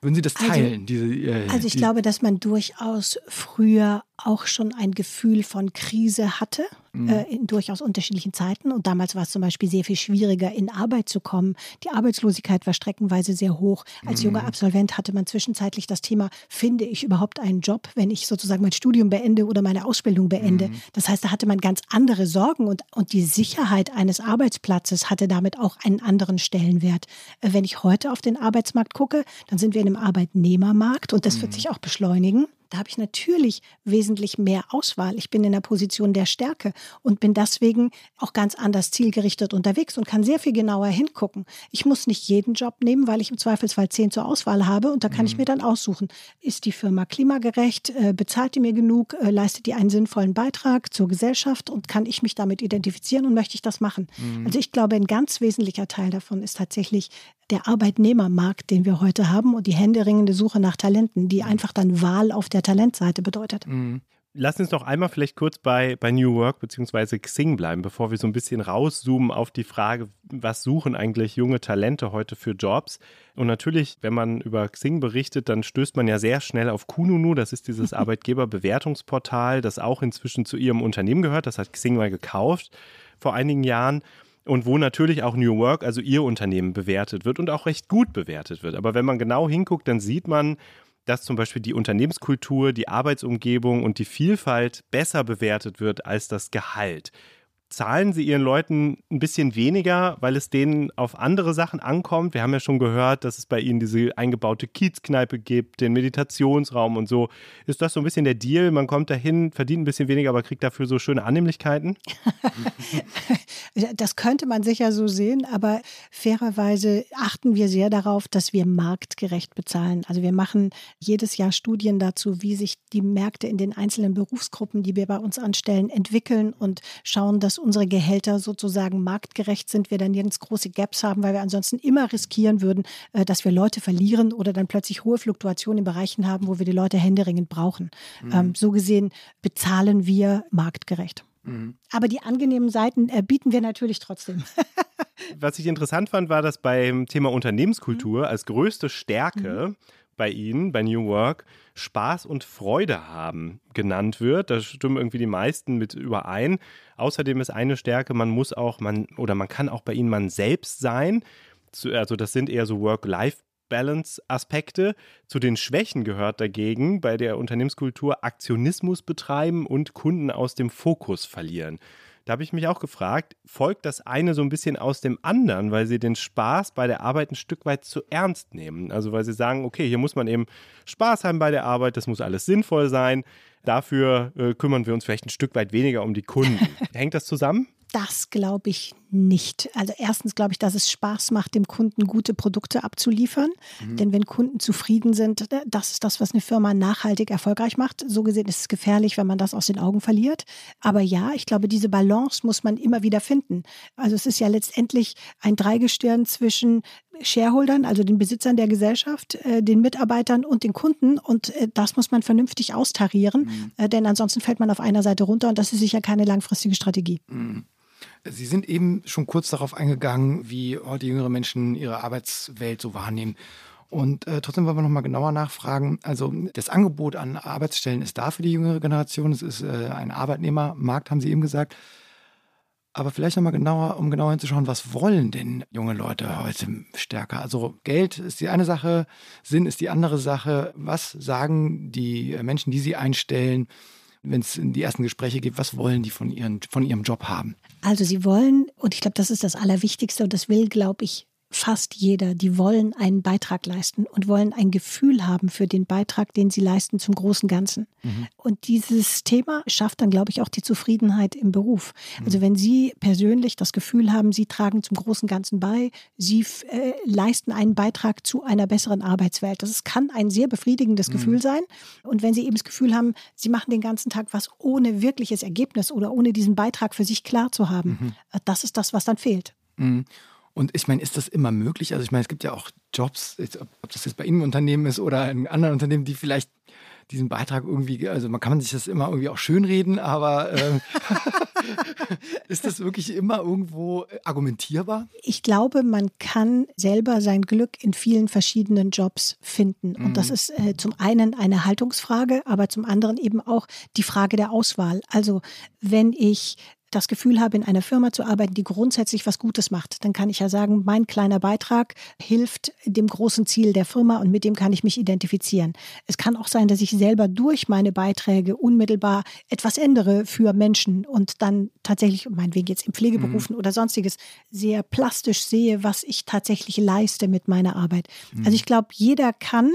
Würden Sie das also teilen? Also, diese, äh, also ich die glaube, dass man durchaus früher auch schon ein Gefühl von Krise hatte, mhm. äh, in durchaus unterschiedlichen Zeiten. Und damals war es zum Beispiel sehr viel schwieriger, in Arbeit zu kommen. Die Arbeitslosigkeit war streckenweise sehr hoch. Als mhm. junger Absolvent hatte man zwischenzeitlich das Thema, finde ich überhaupt einen Job, wenn ich sozusagen mein Studium beende oder meine Ausbildung beende. Mhm. Das heißt, da hatte man ganz andere Sorgen und, und die Sicherheit eines Arbeitsplatzes hatte damit auch einen anderen Stellenwert. Äh, wenn ich heute auf den Arbeitsmarkt gucke, dann sind wir in einem Arbeitnehmermarkt und das wird mhm. sich auch beschleunigen. Da habe ich natürlich wesentlich mehr Auswahl. Ich bin in der Position der Stärke und bin deswegen auch ganz anders zielgerichtet unterwegs und kann sehr viel genauer hingucken. Ich muss nicht jeden Job nehmen, weil ich im Zweifelsfall zehn zur Auswahl habe und da kann mhm. ich mir dann aussuchen, ist die Firma klimagerecht, äh, bezahlt die mir genug, äh, leistet die einen sinnvollen Beitrag zur Gesellschaft und kann ich mich damit identifizieren und möchte ich das machen. Mhm. Also ich glaube, ein ganz wesentlicher Teil davon ist tatsächlich der Arbeitnehmermarkt, den wir heute haben und die händeringende Suche nach Talenten, die mhm. einfach dann Wahl auf der Talentseite bedeutet. Mhm. Lass uns noch einmal vielleicht kurz bei, bei New Work bzw. Xing bleiben, bevor wir so ein bisschen rauszoomen auf die Frage, was suchen eigentlich junge Talente heute für Jobs? Und natürlich, wenn man über Xing berichtet, dann stößt man ja sehr schnell auf Kununu. Das ist dieses Arbeitgeberbewertungsportal, das auch inzwischen zu ihrem Unternehmen gehört. Das hat Xing mal gekauft vor einigen Jahren und wo natürlich auch New Work, also ihr Unternehmen, bewertet wird und auch recht gut bewertet wird. Aber wenn man genau hinguckt, dann sieht man, dass zum Beispiel die Unternehmenskultur, die Arbeitsumgebung und die Vielfalt besser bewertet wird als das Gehalt zahlen sie ihren Leuten ein bisschen weniger, weil es denen auf andere Sachen ankommt. Wir haben ja schon gehört, dass es bei ihnen diese eingebaute Kiezkneipe gibt, den Meditationsraum und so. Ist das so ein bisschen der Deal? Man kommt dahin, verdient ein bisschen weniger, aber kriegt dafür so schöne Annehmlichkeiten? das könnte man sicher so sehen, aber fairerweise achten wir sehr darauf, dass wir marktgerecht bezahlen. Also wir machen jedes Jahr Studien dazu, wie sich die Märkte in den einzelnen Berufsgruppen, die wir bei uns anstellen, entwickeln und schauen, dass unsere Gehälter sozusagen marktgerecht sind, wir dann nirgends große Gaps haben, weil wir ansonsten immer riskieren würden, äh, dass wir Leute verlieren oder dann plötzlich hohe Fluktuationen in Bereichen haben, wo wir die Leute händeringend brauchen. Mhm. Ähm, so gesehen bezahlen wir marktgerecht. Mhm. Aber die angenehmen Seiten äh, bieten wir natürlich trotzdem. Was ich interessant fand, war, dass beim Thema Unternehmenskultur mhm. als größte Stärke mhm bei Ihnen, bei New Work, Spaß und Freude haben genannt wird. Da stimmen irgendwie die meisten mit überein. Außerdem ist eine Stärke, man muss auch, man oder man kann auch bei Ihnen man selbst sein. Also das sind eher so Work-Life Balance-Aspekte. Zu den Schwächen gehört dagegen bei der Unternehmenskultur Aktionismus betreiben und Kunden aus dem Fokus verlieren. Da habe ich mich auch gefragt, folgt das eine so ein bisschen aus dem anderen, weil sie den Spaß bei der Arbeit ein Stück weit zu ernst nehmen? Also weil sie sagen, okay, hier muss man eben Spaß haben bei der Arbeit, das muss alles sinnvoll sein. Dafür äh, kümmern wir uns vielleicht ein Stück weit weniger um die Kunden. Hängt das zusammen? Das glaube ich nicht. Also erstens glaube ich, dass es Spaß macht, dem Kunden gute Produkte abzuliefern. Mhm. Denn wenn Kunden zufrieden sind, äh, das ist das, was eine Firma nachhaltig erfolgreich macht. So gesehen ist es gefährlich, wenn man das aus den Augen verliert. Aber ja, ich glaube, diese Balance muss man immer wieder finden. Also es ist ja letztendlich ein Dreigestirn zwischen Shareholdern, also den Besitzern der Gesellschaft, äh, den Mitarbeitern und den Kunden. Und äh, das muss man vernünftig austarieren, mhm. denn ansonsten fällt man auf einer Seite runter und das ist sicher keine langfristige Strategie. Mhm. Sie sind eben schon kurz darauf eingegangen, wie heute jüngere Menschen ihre Arbeitswelt so wahrnehmen. Und äh, trotzdem wollen wir noch mal genauer nachfragen. Also das Angebot an Arbeitsstellen ist da für die jüngere Generation. Es ist äh, ein Arbeitnehmermarkt, haben Sie eben gesagt. Aber vielleicht noch mal genauer, um genauer hinzuschauen, was wollen denn junge Leute heute stärker? Also Geld ist die eine Sache, Sinn ist die andere Sache. Was sagen die Menschen, die Sie einstellen? Wenn es die ersten Gespräche geht, was wollen die von, ihren, von ihrem Job haben? Also sie wollen, und ich glaube, das ist das Allerwichtigste, und das will, glaube ich, fast jeder, die wollen einen Beitrag leisten und wollen ein Gefühl haben für den Beitrag, den sie leisten zum großen Ganzen. Mhm. Und dieses Thema schafft dann, glaube ich, auch die Zufriedenheit im Beruf. Mhm. Also wenn Sie persönlich das Gefühl haben, Sie tragen zum großen Ganzen bei, Sie äh, leisten einen Beitrag zu einer besseren Arbeitswelt. Das kann ein sehr befriedigendes mhm. Gefühl sein. Und wenn Sie eben das Gefühl haben, Sie machen den ganzen Tag was ohne wirkliches Ergebnis oder ohne diesen Beitrag für sich klar zu haben, mhm. äh, das ist das, was dann fehlt. Und ich meine, ist das immer möglich? Also ich meine, es gibt ja auch Jobs, ob das jetzt bei Ihnen im Unternehmen ist oder in anderen Unternehmen, die vielleicht diesen Beitrag irgendwie, also man kann sich das immer irgendwie auch schönreden, aber äh, ist das wirklich immer irgendwo argumentierbar? Ich glaube, man kann selber sein Glück in vielen verschiedenen Jobs finden. Und mhm. das ist äh, zum einen eine Haltungsfrage, aber zum anderen eben auch die Frage der Auswahl. Also wenn ich das Gefühl habe, in einer Firma zu arbeiten, die grundsätzlich was Gutes macht, dann kann ich ja sagen, mein kleiner Beitrag hilft dem großen Ziel der Firma und mit dem kann ich mich identifizieren. Es kann auch sein, dass ich selber durch meine Beiträge unmittelbar etwas ändere für Menschen und dann tatsächlich, meinetwegen jetzt in Pflegeberufen mhm. oder sonstiges, sehr plastisch sehe, was ich tatsächlich leiste mit meiner Arbeit. Mhm. Also ich glaube, jeder kann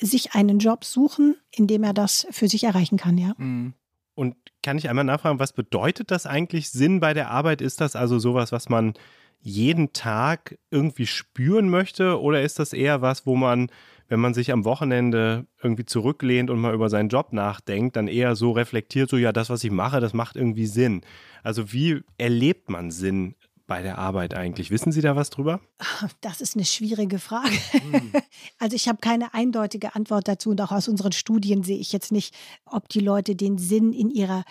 sich einen Job suchen, in dem er das für sich erreichen kann, ja. Mhm. Und kann ich einmal nachfragen, was bedeutet das eigentlich Sinn bei der Arbeit? Ist das also sowas, was man jeden Tag irgendwie spüren möchte? Oder ist das eher was, wo man, wenn man sich am Wochenende irgendwie zurücklehnt und mal über seinen Job nachdenkt, dann eher so reflektiert, so ja, das, was ich mache, das macht irgendwie Sinn. Also wie erlebt man Sinn bei der Arbeit eigentlich? Wissen Sie da was drüber? Das ist eine schwierige Frage. Hm. Also ich habe keine eindeutige Antwort dazu und auch aus unseren Studien sehe ich jetzt nicht, ob die Leute den Sinn in ihrer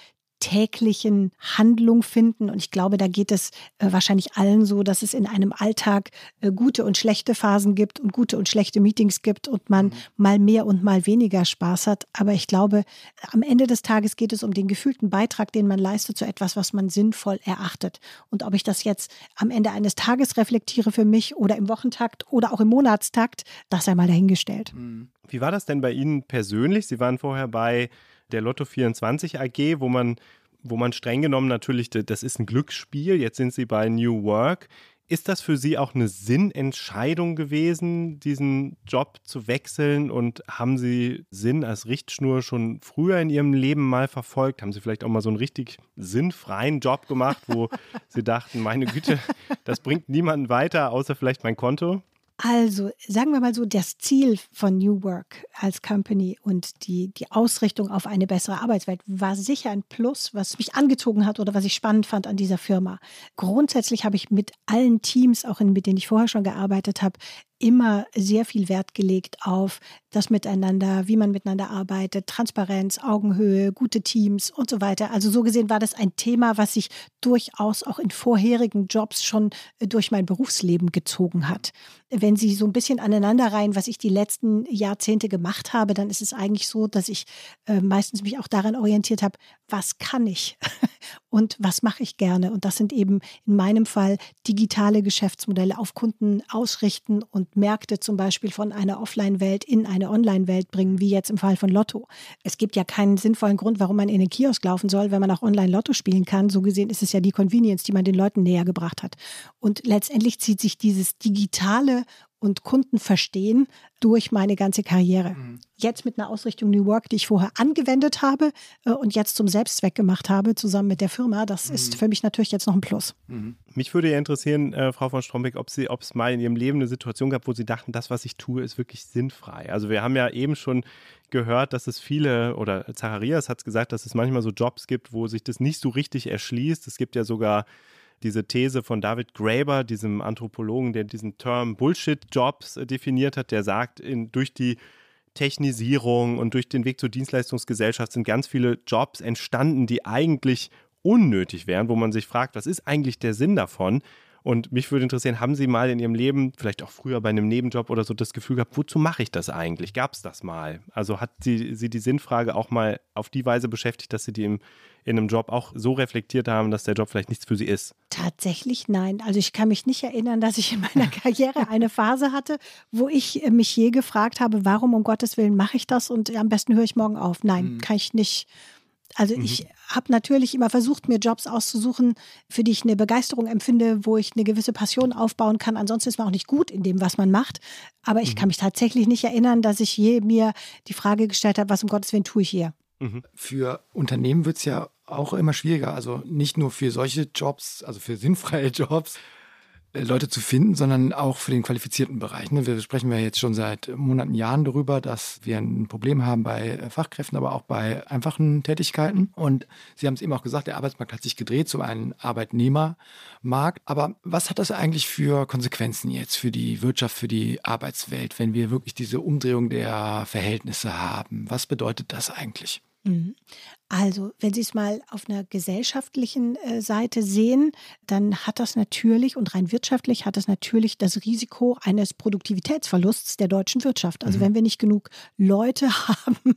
täglichen Handlung finden. Und ich glaube, da geht es äh, wahrscheinlich allen so, dass es in einem Alltag äh, gute und schlechte Phasen gibt und gute und schlechte Meetings gibt und man mhm. mal mehr und mal weniger Spaß hat. Aber ich glaube, am Ende des Tages geht es um den gefühlten Beitrag, den man leistet zu etwas, was man sinnvoll erachtet. Und ob ich das jetzt am Ende eines Tages reflektiere für mich oder im Wochentakt oder auch im Monatstakt, das sei mal dahingestellt. Mhm. Wie war das denn bei Ihnen persönlich? Sie waren vorher bei der Lotto 24 AG, wo man, wo man streng genommen natürlich, das ist ein Glücksspiel. Jetzt sind Sie bei New Work. Ist das für Sie auch eine Sinnentscheidung gewesen, diesen Job zu wechseln? Und haben Sie Sinn als Richtschnur schon früher in Ihrem Leben mal verfolgt? Haben Sie vielleicht auch mal so einen richtig sinnfreien Job gemacht, wo Sie dachten, meine Güte, das bringt niemanden weiter, außer vielleicht mein Konto? Also sagen wir mal so, das Ziel von New Work als Company und die, die Ausrichtung auf eine bessere Arbeitswelt war sicher ein Plus, was mich angezogen hat oder was ich spannend fand an dieser Firma. Grundsätzlich habe ich mit allen Teams, auch in, mit denen ich vorher schon gearbeitet habe, immer sehr viel Wert gelegt auf das Miteinander, wie man miteinander arbeitet, Transparenz, Augenhöhe, gute Teams und so weiter. Also so gesehen war das ein Thema, was sich durchaus auch in vorherigen Jobs schon äh, durch mein Berufsleben gezogen hat. Wenn Sie so ein bisschen aneinanderreihen, was ich die letzten Jahrzehnte gemacht habe, dann ist es eigentlich so, dass ich äh, meistens mich auch daran orientiert habe, was kann ich und was mache ich gerne. Und das sind eben in meinem Fall digitale Geschäftsmodelle auf Kunden ausrichten und Märkte zum Beispiel von einer Offline-Welt in eine Online-Welt bringen, wie jetzt im Fall von Lotto. Es gibt ja keinen sinnvollen Grund, warum man in den Kiosk laufen soll, wenn man auch online Lotto spielen kann. So gesehen ist es ja die Convenience, die man den Leuten näher gebracht hat. Und letztendlich zieht sich dieses digitale und Kunden verstehen durch meine ganze Karriere. Mhm. Jetzt mit einer Ausrichtung New Work, die ich vorher angewendet habe äh, und jetzt zum Selbstzweck gemacht habe, zusammen mit der Firma, das mhm. ist für mich natürlich jetzt noch ein Plus. Mhm. Mich würde ja interessieren, äh, Frau von Strombeck, ob Sie, ob es mal in Ihrem Leben eine Situation gab, wo Sie dachten, das, was ich tue, ist wirklich sinnfrei. Also wir haben ja eben schon gehört, dass es viele, oder Zacharias hat es gesagt, dass es manchmal so Jobs gibt, wo sich das nicht so richtig erschließt. Es gibt ja sogar diese These von David Graeber, diesem Anthropologen, der diesen Term Bullshit-Jobs äh, definiert hat, der sagt, in, durch die Technisierung und durch den Weg zur Dienstleistungsgesellschaft sind ganz viele Jobs entstanden, die eigentlich unnötig wären, wo man sich fragt, was ist eigentlich der Sinn davon? Und mich würde interessieren, haben Sie mal in Ihrem Leben, vielleicht auch früher bei einem Nebenjob oder so, das Gefühl gehabt, wozu mache ich das eigentlich? Gab es das mal? Also hat Sie, Sie die Sinnfrage auch mal auf die Weise beschäftigt, dass Sie die im, in einem Job auch so reflektiert haben, dass der Job vielleicht nichts für Sie ist? Tatsächlich nein. Also ich kann mich nicht erinnern, dass ich in meiner Karriere eine Phase hatte, wo ich mich je gefragt habe, warum um Gottes Willen mache ich das und am besten höre ich morgen auf. Nein, mhm. kann ich nicht also mhm. ich habe natürlich immer versucht, mir Jobs auszusuchen, für die ich eine Begeisterung empfinde, wo ich eine gewisse Passion aufbauen kann. Ansonsten ist man auch nicht gut in dem, was man macht. Aber ich mhm. kann mich tatsächlich nicht erinnern, dass ich je mir die Frage gestellt habe, was um Gottes Willen tue ich hier. Mhm. Für Unternehmen wird es ja auch immer schwieriger. Also nicht nur für solche Jobs, also für sinnfreie Jobs, Leute zu finden, sondern auch für den qualifizierten Bereich. Ne? Wir sprechen ja jetzt schon seit Monaten, Jahren darüber, dass wir ein Problem haben bei äh, Fachkräften, aber auch bei einfachen Tätigkeiten. Und Sie haben es eben auch gesagt, der Arbeitsmarkt hat sich gedreht zu einem Arbeitnehmermarkt. Aber was hat das eigentlich für Konsequenzen jetzt für die Wirtschaft, für die Arbeitswelt, wenn wir wirklich diese Umdrehung der Verhältnisse haben? Was bedeutet das eigentlich? Also, wenn Sie es mal auf einer gesellschaftlichen äh, Seite sehen, dann hat das natürlich und rein wirtschaftlich hat das natürlich das Risiko eines Produktivitätsverlusts der deutschen Wirtschaft. Also, mhm. wenn wir nicht genug Leute haben,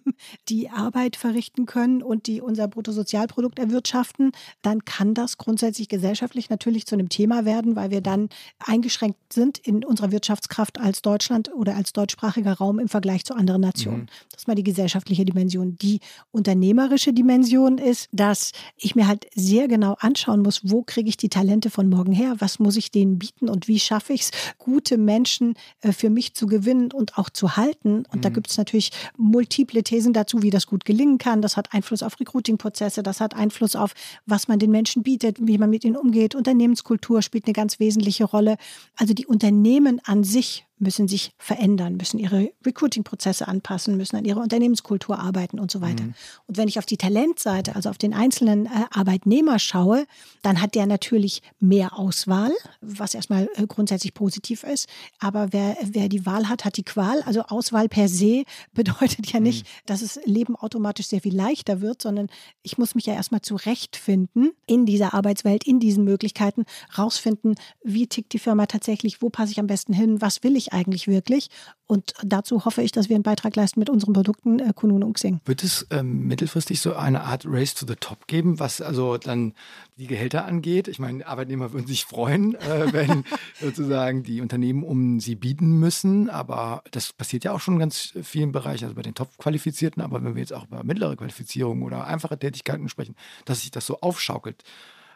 die Arbeit verrichten können und die unser Bruttosozialprodukt erwirtschaften, dann kann das grundsätzlich gesellschaftlich natürlich zu einem Thema werden, weil wir dann eingeschränkt sind in unserer Wirtschaftskraft als Deutschland oder als deutschsprachiger Raum im Vergleich zu anderen Nationen. Mhm. Das ist mal die gesellschaftliche Dimension. Die unternehmerische Dimension Dimension ist, dass ich mir halt sehr genau anschauen muss, wo kriege ich die Talente von morgen her, was muss ich denen bieten und wie schaffe ich es, gute Menschen äh, für mich zu gewinnen und auch zu halten. Und mhm. da gibt es natürlich multiple Thesen dazu, wie das gut gelingen kann. Das hat Einfluss auf Recruiting-Prozesse, das hat Einfluss auf, was man den Menschen bietet, wie man mit ihnen umgeht. Unternehmenskultur spielt eine ganz wesentliche Rolle. Also die Unternehmen an sich müssen sich verändern, müssen ihre Recruiting-Prozesse anpassen, müssen an ihrer Unternehmenskultur arbeiten und so weiter. Mhm. Und wenn ich auf die Talentseite, also auf den einzelnen äh, Arbeitnehmer schaue, dann hat der natürlich mehr Auswahl, was erstmal äh, grundsätzlich positiv ist. Aber wer, wer die Wahl hat, hat die Qual. Also Auswahl per se bedeutet ja nicht, mhm. dass das Leben automatisch sehr viel leichter wird, sondern ich muss mich ja erstmal zurechtfinden in dieser Arbeitswelt, in diesen Möglichkeiten, rausfinden, wie tickt die Firma tatsächlich, wo passe ich am besten hin, was will ich eigentlich wirklich. Und dazu hoffe ich, dass wir einen Beitrag leisten mit unseren Produkten äh, Kunun und Xing. Wird es ähm, mittelfristig so eine Art Race to the Top geben, was also dann die Gehälter angeht? Ich meine, Arbeitnehmer würden sich freuen, äh, wenn sozusagen die Unternehmen um sie bieten müssen. Aber das passiert ja auch schon in ganz vielen Bereichen, also bei den Top-Qualifizierten. Aber wenn wir jetzt auch über mittlere Qualifizierung oder einfache Tätigkeiten sprechen, dass sich das so aufschaukelt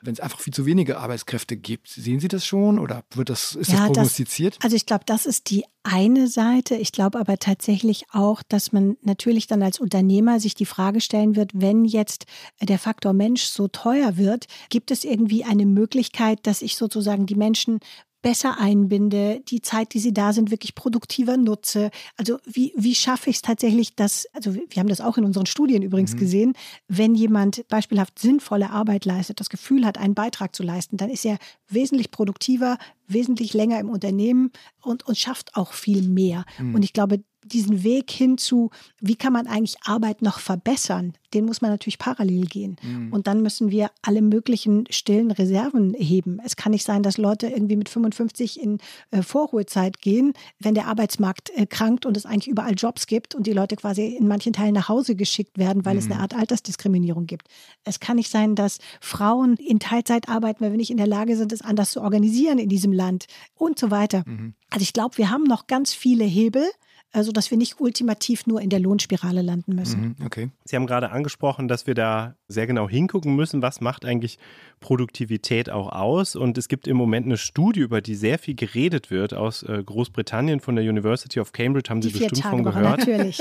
wenn es einfach viel zu wenige Arbeitskräfte gibt. Sehen Sie das schon oder wird das, ist ja, das prognostiziert? Das, also ich glaube, das ist die eine Seite. Ich glaube aber tatsächlich auch, dass man natürlich dann als Unternehmer sich die Frage stellen wird, wenn jetzt der Faktor Mensch so teuer wird, gibt es irgendwie eine Möglichkeit, dass ich sozusagen die Menschen besser einbinde, die Zeit, die sie da sind, wirklich produktiver nutze. Also wie, wie schaffe ich es tatsächlich, dass, also wir haben das auch in unseren Studien übrigens mhm. gesehen, wenn jemand beispielhaft sinnvolle Arbeit leistet, das Gefühl hat, einen Beitrag zu leisten, dann ist er wesentlich produktiver, wesentlich länger im Unternehmen und, und schafft auch viel mehr. Mhm. Und ich glaube, diesen Weg hin zu, wie kann man eigentlich Arbeit noch verbessern, den muss man natürlich parallel gehen. Mhm. Und dann müssen wir alle möglichen stillen Reserven heben. Es kann nicht sein, dass Leute irgendwie mit 55 in äh, Vorruhezeit gehen, wenn der Arbeitsmarkt äh, krankt und es eigentlich überall Jobs gibt und die Leute quasi in manchen Teilen nach Hause geschickt werden, weil mhm. es eine Art Altersdiskriminierung gibt. Es kann nicht sein, dass Frauen in Teilzeit arbeiten, weil wir nicht in der Lage sind, es anders zu organisieren in diesem Land und so weiter. Mhm. Also ich glaube, wir haben noch ganz viele Hebel also dass wir nicht ultimativ nur in der Lohnspirale landen müssen. Mhm, okay. Sie haben gerade angesprochen, dass wir da sehr genau hingucken müssen, was macht eigentlich Produktivität auch aus. Und es gibt im Moment eine Studie, über die sehr viel geredet wird aus äh, Großbritannien von der University of Cambridge, haben Sie bestimmt von gehört. Natürlich.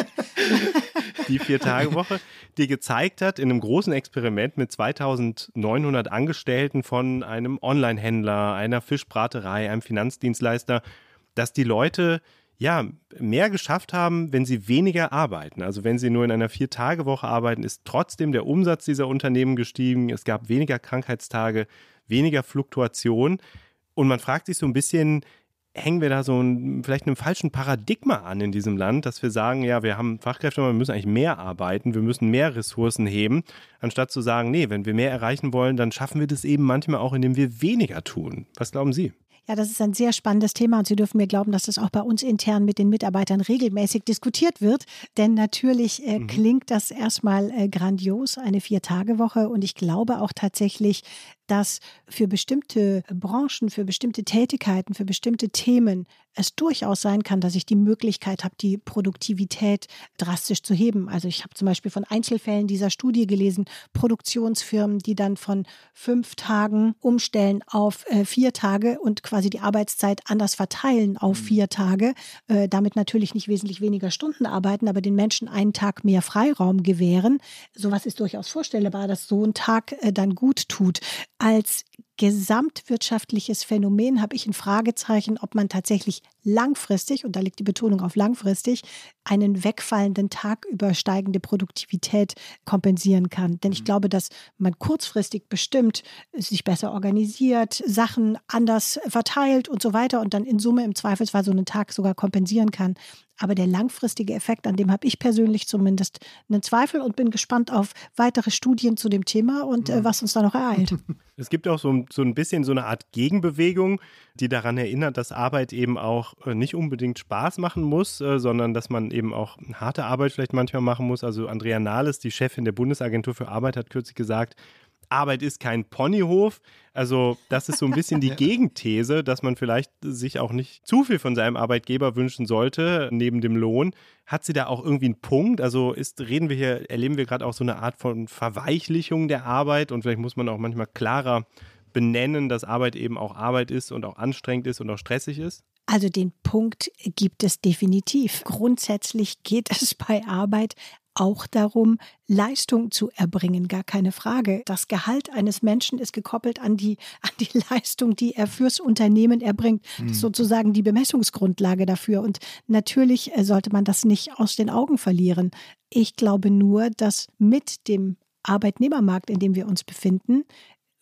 die Vier-Tage-Woche, die gezeigt hat, in einem großen Experiment mit 2900 Angestellten von einem Online-Händler, einer Fischbraterei, einem Finanzdienstleister, dass die Leute ja, mehr geschafft haben, wenn sie weniger arbeiten. Also wenn sie nur in einer Vier-Tage-Woche arbeiten, ist trotzdem der Umsatz dieser Unternehmen gestiegen. Es gab weniger Krankheitstage, weniger Fluktuation. Und man fragt sich so ein bisschen, hängen wir da so ein, vielleicht einem falschen Paradigma an in diesem Land, dass wir sagen, ja, wir haben Fachkräfte, aber wir müssen eigentlich mehr arbeiten, wir müssen mehr Ressourcen heben, anstatt zu sagen, nee, wenn wir mehr erreichen wollen, dann schaffen wir das eben manchmal auch, indem wir weniger tun. Was glauben Sie? Ja, das ist ein sehr spannendes Thema und Sie dürfen mir glauben, dass das auch bei uns intern mit den Mitarbeitern regelmäßig diskutiert wird. Denn natürlich äh, mhm. klingt das erstmal äh, grandios, eine Vier-Tage-Woche. Und ich glaube auch tatsächlich, dass für bestimmte Branchen, für bestimmte Tätigkeiten, für bestimmte Themen es durchaus sein kann, dass ich die Möglichkeit habe, die Produktivität drastisch zu heben. Also ich habe zum Beispiel von Einzelfällen dieser Studie gelesen, Produktionsfirmen, die dann von fünf Tagen umstellen auf äh, vier Tage und quasi die Arbeitszeit anders verteilen auf mhm. vier Tage, äh, damit natürlich nicht wesentlich weniger Stunden arbeiten, aber den Menschen einen Tag mehr Freiraum gewähren. Sowas ist durchaus vorstellbar, dass so ein Tag äh, dann gut tut als gesamtwirtschaftliches Phänomen habe ich ein Fragezeichen, ob man tatsächlich langfristig, und da liegt die Betonung auf langfristig, einen wegfallenden Tag übersteigende Produktivität kompensieren kann. Denn ich mhm. glaube, dass man kurzfristig bestimmt sich besser organisiert, Sachen anders verteilt und so weiter und dann in Summe im Zweifelsfall so einen Tag sogar kompensieren kann. Aber der langfristige Effekt, an dem habe ich persönlich zumindest einen Zweifel und bin gespannt auf weitere Studien zu dem Thema und äh, was uns da noch ereilt. Es gibt auch so, so ein bisschen so eine Art Gegenbewegung, die daran erinnert, dass Arbeit eben auch äh, nicht unbedingt Spaß machen muss, äh, sondern dass man eben auch harte Arbeit vielleicht manchmal machen muss. Also Andrea Nahles, die Chefin der Bundesagentur für Arbeit, hat kürzlich gesagt, Arbeit ist kein Ponyhof. Also das ist so ein bisschen die Gegenthese, dass man vielleicht sich auch nicht zu viel von seinem Arbeitgeber wünschen sollte, neben dem Lohn. Hat sie da auch irgendwie einen Punkt? Also ist, reden wir hier, erleben wir gerade auch so eine Art von Verweichlichung der Arbeit und vielleicht muss man auch manchmal klarer benennen, dass Arbeit eben auch Arbeit ist und auch anstrengend ist und auch stressig ist? Also den Punkt gibt es definitiv. Grundsätzlich geht es bei Arbeit auch darum, Leistung zu erbringen, gar keine Frage. Das Gehalt eines Menschen ist gekoppelt an die, an die Leistung, die er fürs Unternehmen erbringt. Das ist mhm. sozusagen die Bemessungsgrundlage dafür. Und natürlich äh, sollte man das nicht aus den Augen verlieren. Ich glaube nur, dass mit dem Arbeitnehmermarkt, in dem wir uns befinden,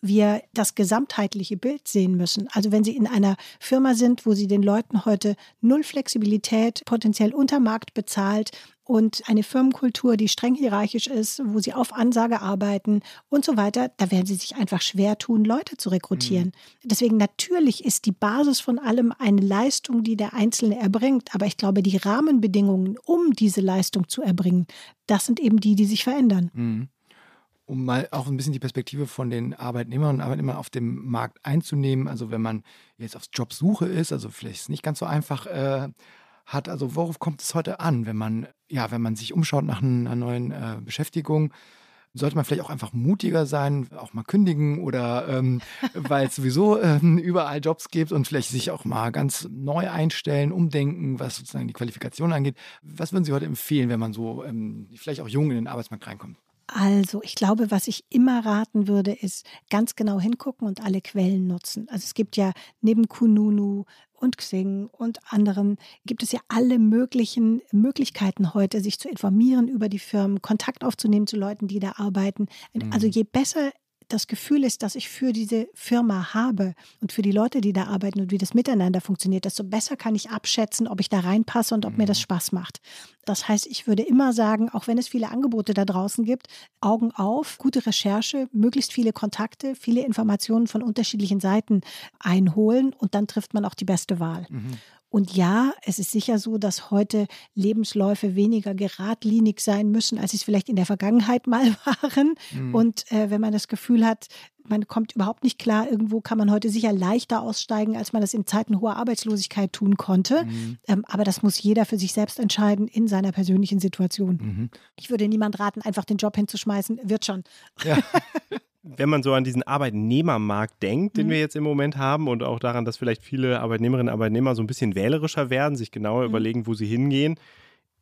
wir das gesamtheitliche Bild sehen müssen. Also wenn Sie in einer Firma sind, wo Sie den Leuten heute null Flexibilität, potenziell unter Markt bezahlt und eine Firmenkultur, die streng hierarchisch ist, wo sie auf Ansage arbeiten und so weiter, da werden sie sich einfach schwer tun, Leute zu rekrutieren. Mhm. Deswegen natürlich ist die Basis von allem eine Leistung, die der Einzelne erbringt. Aber ich glaube, die Rahmenbedingungen, um diese Leistung zu erbringen, das sind eben die, die sich verändern. Mhm um mal auch ein bisschen die Perspektive von den Arbeitnehmern und Arbeitnehmern auf dem Markt einzunehmen. Also wenn man jetzt auf Jobsuche ist, also vielleicht ist es nicht ganz so einfach äh, hat, also worauf kommt es heute an, wenn man, ja, wenn man sich umschaut nach einer neuen äh, Beschäftigung? Sollte man vielleicht auch einfach mutiger sein, auch mal kündigen oder ähm, weil es sowieso ähm, überall Jobs gibt und vielleicht sich auch mal ganz neu einstellen, umdenken, was sozusagen die Qualifikation angeht. Was würden Sie heute empfehlen, wenn man so ähm, vielleicht auch jung in den Arbeitsmarkt reinkommt? Also, ich glaube, was ich immer raten würde, ist ganz genau hingucken und alle Quellen nutzen. Also es gibt ja neben Kununu und Xing und anderen gibt es ja alle möglichen Möglichkeiten heute, sich zu informieren über die Firmen, Kontakt aufzunehmen zu Leuten, die da arbeiten. Also mhm. je besser das Gefühl ist, dass ich für diese Firma habe und für die Leute, die da arbeiten und wie das miteinander funktioniert, desto besser kann ich abschätzen, ob ich da reinpasse und ob mhm. mir das mhm. Spaß macht. Das heißt, ich würde immer sagen, auch wenn es viele Angebote da draußen gibt, Augen auf, gute Recherche, möglichst viele Kontakte, viele Informationen von unterschiedlichen Seiten einholen und dann trifft man auch die beste Wahl. Mhm. Und ja, es ist sicher so, dass heute Lebensläufe weniger geradlinig sein müssen, als sie es vielleicht in der Vergangenheit mal waren. Mhm. Und äh, wenn man das Gefühl hat, man kommt überhaupt nicht klar, irgendwo kann man heute sicher leichter aussteigen, als man das in Zeiten hoher Arbeitslosigkeit tun konnte. Mhm. Ähm, aber das muss jeder für sich selbst entscheiden in seiner persönlichen Situation. Mhm. Ich würde niemand raten, einfach den Job hinzuschmeißen, wird schon. Ja. wenn man so an diesen Arbeitnehmermarkt denkt, den mhm. wir jetzt im Moment haben und auch daran, dass vielleicht viele Arbeitnehmerinnen und Arbeitnehmer so ein bisschen wählerischer werden, sich genauer mhm. überlegen, wo sie hingehen,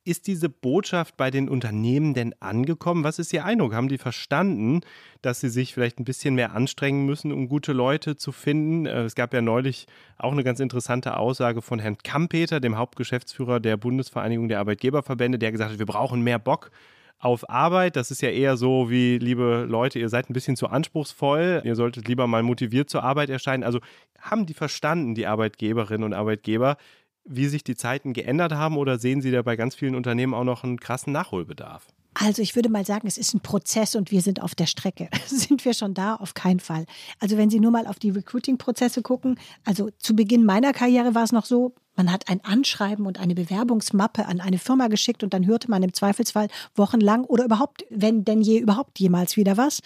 ist diese Botschaft bei den Unternehmen denn angekommen? Was ist Ihr Eindruck? Haben die verstanden, dass sie sich vielleicht ein bisschen mehr anstrengen müssen, um gute Leute zu finden? Äh, es gab ja neulich auch eine ganz interessante Aussage von Herrn Kampeter, dem Hauptgeschäftsführer der Bundesvereinigung der Arbeitgeberverbände, der gesagt hat, wir brauchen mehr Bock auf Arbeit. Das ist ja eher so wie, liebe Leute, ihr seid ein bisschen zu anspruchsvoll. Ihr solltet lieber mal motiviert zur Arbeit erscheinen. Also haben die verstanden, die Arbeitgeberinnen und Arbeitgeber, wie sich die Zeiten geändert haben oder sehen Sie da bei ganz vielen Unternehmen auch noch einen krassen Nachholbedarf? Also ich würde mal sagen, es ist ein Prozess und wir sind auf der Strecke. sind wir schon da? Auf keinen Fall. Also wenn Sie nur mal auf die Recruiting-Prozesse gucken, also zu Beginn meiner Karriere war es noch so, man hat ein Anschreiben und eine Bewerbungsmappe an eine Firma geschickt und dann hörte man im Zweifelsfall wochenlang oder überhaupt, wenn denn je überhaupt jemals wieder was.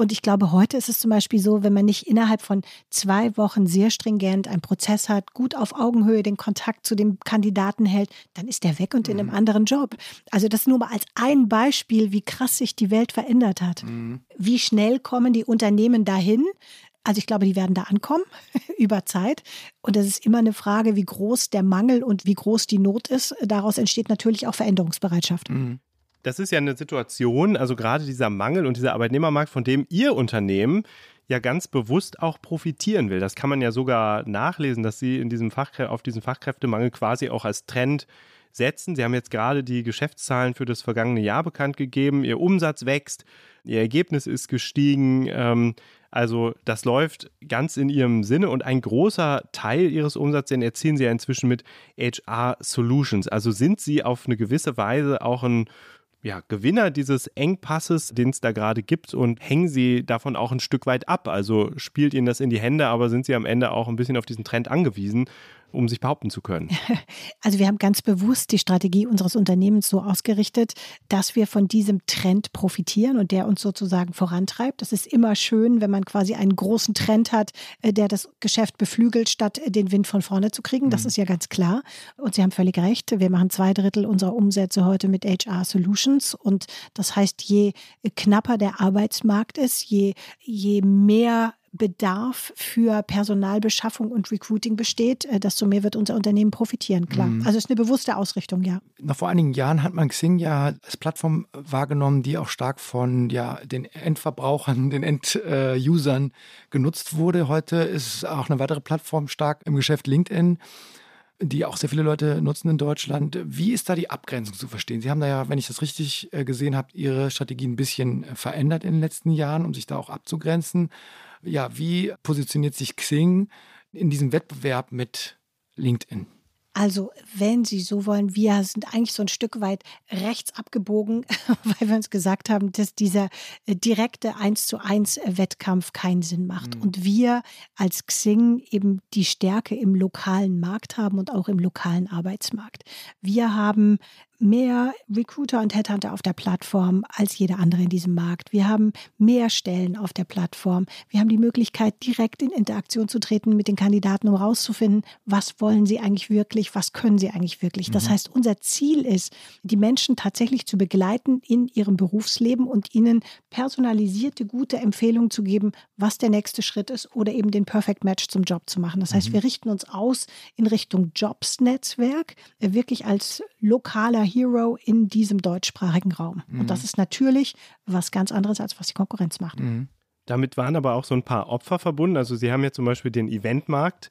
Und ich glaube, heute ist es zum Beispiel so, wenn man nicht innerhalb von zwei Wochen sehr stringent einen Prozess hat, gut auf Augenhöhe den Kontakt zu dem Kandidaten hält, dann ist der weg und in einem mhm. anderen Job. Also das nur mal als ein Beispiel, wie krass sich die Welt verändert hat. Mhm. Wie schnell kommen die Unternehmen dahin? Also ich glaube, die werden da ankommen über Zeit. Und es ist immer eine Frage, wie groß der Mangel und wie groß die Not ist. Daraus entsteht natürlich auch Veränderungsbereitschaft. Mhm. Das ist ja eine Situation, also gerade dieser Mangel und dieser Arbeitnehmermarkt, von dem Ihr Unternehmen ja ganz bewusst auch profitieren will. Das kann man ja sogar nachlesen, dass Sie in diesem Fachkrä auf diesen Fachkräftemangel quasi auch als Trend setzen. Sie haben jetzt gerade die Geschäftszahlen für das vergangene Jahr bekannt gegeben. Ihr Umsatz wächst, Ihr Ergebnis ist gestiegen. Ähm, also das läuft ganz in Ihrem Sinne und ein großer Teil Ihres Umsatzes, den erzielen Sie ja inzwischen mit HR Solutions. Also sind Sie auf eine gewisse Weise auch ein ja, Gewinner dieses Engpasses, den es da gerade gibt und hängen Sie davon auch ein Stück weit ab? Also spielt Ihnen das in die Hände, aber sind Sie am Ende auch ein bisschen auf diesen Trend angewiesen um sich behaupten zu können? Also wir haben ganz bewusst die Strategie unseres Unternehmens so ausgerichtet, dass wir von diesem Trend profitieren und der uns sozusagen vorantreibt. Das ist immer schön, wenn man quasi einen großen Trend hat, äh, der das Geschäft beflügelt, statt äh, den Wind von vorne zu kriegen. Das mhm. ist ja ganz klar. Und Sie haben völlig recht. Wir machen zwei Drittel unserer Umsätze heute mit HR Solutions. Und das heißt, je knapper der Arbeitsmarkt ist, je, je mehr Bedarf für Personalbeschaffung und Recruiting besteht, äh, desto mehr wird unser Unternehmen profitieren, klar. Mhm. Also es ist eine bewusste Ausrichtung, ja. Noch vor einigen Jahren hat man Xing ja als Plattform wahrgenommen, die auch stark von ja, den Endverbrauchern, den Endusern äh, genutzt wurde. Heute ist auch eine weitere Plattform stark im Geschäft LinkedIn die auch sehr viele Leute nutzen in Deutschland. Wie ist da die Abgrenzung zu verstehen? Sie haben da ja, wenn ich das richtig äh, gesehen habe, Ihre Strategie ein bisschen verändert in den letzten Jahren, um sich da auch abzugrenzen. Ja, wie positioniert sich Xing in diesem Wettbewerb mit LinkedIn? Also, wenn Sie so wollen, wir sind eigentlich so ein Stück weit rechts abgebogen, weil wir uns gesagt haben, dass dieser äh, direkte 1 zu 1 Wettkampf keinen Sinn macht. Mhm. Und wir als Xing eben die Stärke im lokalen Markt haben und auch im lokalen Arbeitsmarkt. Wir haben mehr Recruiter und Headhunter auf der Plattform als jeder andere in diesem Markt. Wir haben mehr Stellen auf der Plattform. Wir haben die Möglichkeit, direkt in Interaktion zu treten mit den Kandidaten, um herauszufinden, was wollen sie eigentlich wirklich, was können sie eigentlich wirklich. Das mhm. heißt, unser Ziel ist, die Menschen tatsächlich zu begleiten in ihrem Berufsleben und ihnen personalisierte, gute Empfehlungen zu geben, was der nächste Schritt ist oder eben den Perfect Match zum Job zu machen. Das heißt, mhm. wir richten uns aus in Richtung Jobs-Netzwerk, äh, wirklich als lokaler Hero in diesem deutschsprachigen Raum. Mhm. Und das ist natürlich was ganz anderes, als was die Konkurrenz macht. Mhm. Damit waren aber auch so ein paar Opfer verbunden. Also Sie haben ja zum Beispiel den Eventmarkt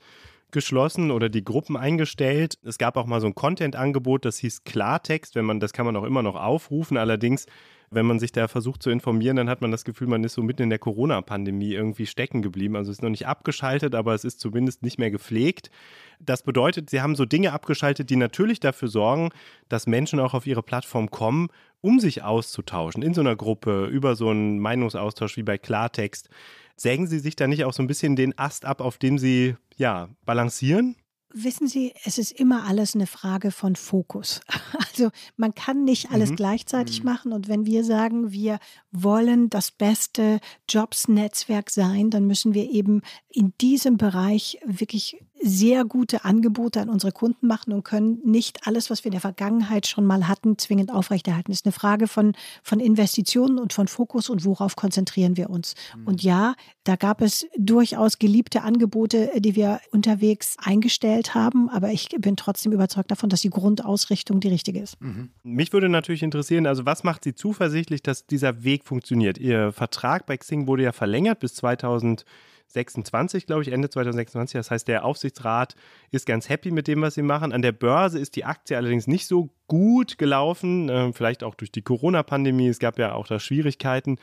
geschlossen oder die Gruppen eingestellt. Es gab auch mal so ein Content-Angebot, das hieß Klartext, wenn man, das kann man auch immer noch aufrufen. Allerdings wenn man sich da versucht zu informieren, dann hat man das Gefühl, man ist so mitten in der Corona-Pandemie irgendwie stecken geblieben. Also es ist noch nicht abgeschaltet, aber es ist zumindest nicht mehr gepflegt. Das bedeutet, sie haben so Dinge abgeschaltet, die natürlich dafür sorgen, dass Menschen auch auf ihre Plattform kommen, um sich auszutauschen in so einer Gruppe, über so einen Meinungsaustausch wie bei Klartext. Sägen Sie sich da nicht auch so ein bisschen den Ast ab, auf dem Sie ja balancieren? Wissen Sie, es ist immer alles eine Frage von Fokus. Also man kann nicht alles mhm. gleichzeitig mhm. machen. Und wenn wir sagen, wir wollen das beste Jobs-Netzwerk sein, dann müssen wir eben in diesem Bereich wirklich sehr gute Angebote an unsere Kunden machen und können nicht alles, was wir in der Vergangenheit schon mal hatten, zwingend aufrechterhalten. Es ist eine Frage von, von Investitionen und von Fokus und worauf konzentrieren wir uns. Mhm. Und ja, da gab es durchaus geliebte Angebote, die wir unterwegs eingestellt haben, aber ich bin trotzdem überzeugt davon, dass die Grundausrichtung die richtige ist. Mhm. Mich würde natürlich interessieren, also was macht Sie zuversichtlich, dass dieser Weg funktioniert? Ihr Vertrag bei Xing wurde ja verlängert bis 2000 26, glaube ich, Ende 2026. Das heißt, der Aufsichtsrat ist ganz happy mit dem, was sie machen. An der Börse ist die Aktie allerdings nicht so gut gelaufen, äh, vielleicht auch durch die Corona-Pandemie. Es gab ja auch da Schwierigkeiten.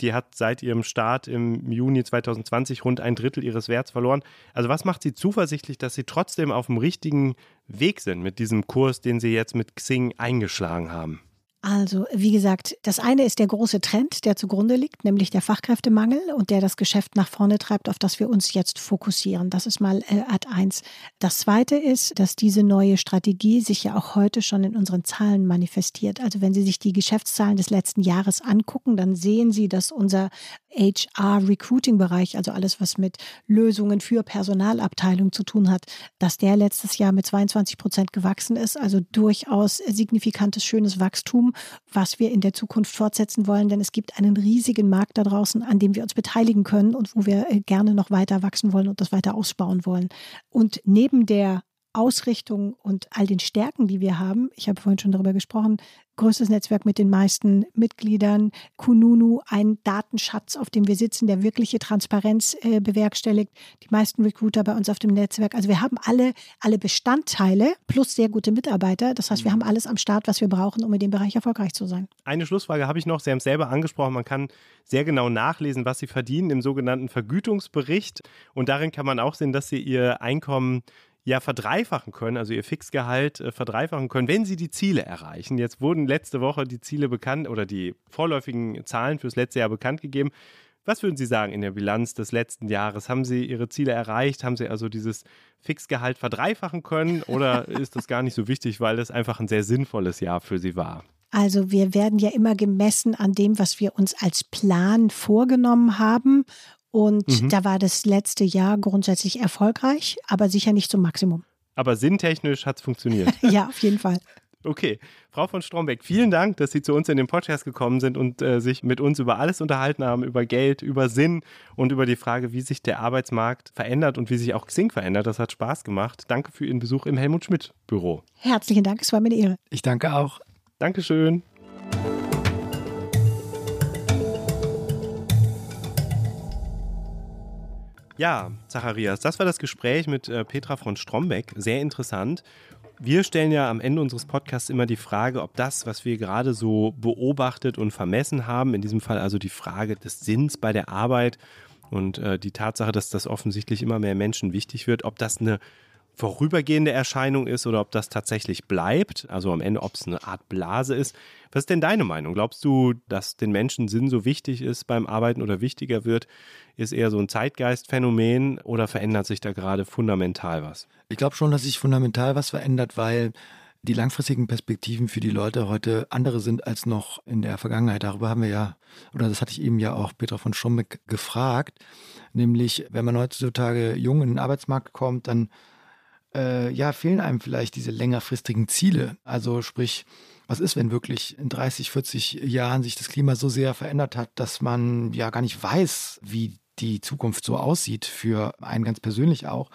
Die hat seit ihrem Start im Juni 2020 rund ein Drittel ihres Werts verloren. Also was macht sie zuversichtlich, dass sie trotzdem auf dem richtigen Weg sind mit diesem Kurs, den sie jetzt mit Xing eingeschlagen haben? Also, wie gesagt, das eine ist der große Trend, der zugrunde liegt, nämlich der Fachkräftemangel und der das Geschäft nach vorne treibt, auf das wir uns jetzt fokussieren. Das ist mal äh, Ad 1. Das zweite ist, dass diese neue Strategie sich ja auch heute schon in unseren Zahlen manifestiert. Also, wenn Sie sich die Geschäftszahlen des letzten Jahres angucken, dann sehen Sie, dass unser HR-Recruiting-Bereich, also alles, was mit Lösungen für Personalabteilungen zu tun hat, dass der letztes Jahr mit 22 Prozent gewachsen ist. Also durchaus signifikantes, schönes Wachstum was wir in der Zukunft fortsetzen wollen, denn es gibt einen riesigen Markt da draußen, an dem wir uns beteiligen können und wo wir äh, gerne noch weiter wachsen wollen und das weiter ausbauen wollen. Und neben der Ausrichtung und all den Stärken, die wir haben, ich habe vorhin schon darüber gesprochen, größtes Netzwerk mit den meisten Mitgliedern, Kununu, ein Datenschatz, auf dem wir sitzen, der wirkliche Transparenz äh, bewerkstelligt, die meisten Recruiter bei uns auf dem Netzwerk. Also wir haben alle, alle Bestandteile plus sehr gute Mitarbeiter. Das heißt, wir mhm. haben alles am Start, was wir brauchen, um in dem Bereich erfolgreich zu sein. Eine Schlussfrage habe ich noch. Sie haben es selber angesprochen, man kann sehr genau nachlesen, was Sie verdienen im sogenannten Vergütungsbericht. Und darin kann man auch sehen, dass Sie Ihr Einkommen ja verdreifachen können, also ihr Fixgehalt äh, verdreifachen können, wenn sie die Ziele erreichen. Jetzt wurden letzte Woche die Ziele bekannt oder die vorläufigen Zahlen fürs letzte Jahr bekannt gegeben. Was würden Sie sagen in der Bilanz des letzten Jahres? Haben Sie Ihre Ziele erreicht? Haben Sie also dieses Fixgehalt verdreifachen können oder ist das gar nicht so wichtig, weil das einfach ein sehr sinnvolles Jahr für Sie war? Also wir werden ja immer gemessen an dem, was wir uns als Plan vorgenommen haben. Und mhm. da war das letzte Jahr grundsätzlich erfolgreich, aber sicher nicht zum Maximum. Aber sinntechnisch hat es funktioniert. ja, auf jeden Fall. Okay, Frau von Strombeck, vielen Dank, dass Sie zu uns in den Podcast gekommen sind und äh, sich mit uns über alles unterhalten haben, über Geld, über Sinn und über die Frage, wie sich der Arbeitsmarkt verändert und wie sich auch Xing verändert. Das hat Spaß gemacht. Danke für Ihren Besuch im Helmut Schmidt Büro. Herzlichen Dank, es war mir eine Ehre. Ich danke auch. Dankeschön. Ja, Zacharias, das war das Gespräch mit äh, Petra von Strombeck. Sehr interessant. Wir stellen ja am Ende unseres Podcasts immer die Frage, ob das, was wir gerade so beobachtet und vermessen haben, in diesem Fall also die Frage des Sinns bei der Arbeit und äh, die Tatsache, dass das offensichtlich immer mehr Menschen wichtig wird, ob das eine vorübergehende Erscheinung ist oder ob das tatsächlich bleibt, also am Ende, ob es eine Art Blase ist. Was ist denn deine Meinung? Glaubst du, dass den Menschen Sinn so wichtig ist beim Arbeiten oder wichtiger wird? Ist eher so ein Zeitgeistphänomen oder verändert sich da gerade fundamental was? Ich glaube schon, dass sich fundamental was verändert, weil die langfristigen Perspektiven für die Leute heute andere sind als noch in der Vergangenheit. Darüber haben wir ja, oder das hatte ich eben ja auch Petra von Schombeck gefragt, nämlich wenn man heutzutage jung in den Arbeitsmarkt kommt, dann äh, ja, fehlen einem vielleicht diese längerfristigen Ziele. Also sprich, was ist, wenn wirklich in 30, 40 Jahren sich das Klima so sehr verändert hat, dass man ja gar nicht weiß, wie die Zukunft so aussieht, für einen ganz persönlich auch.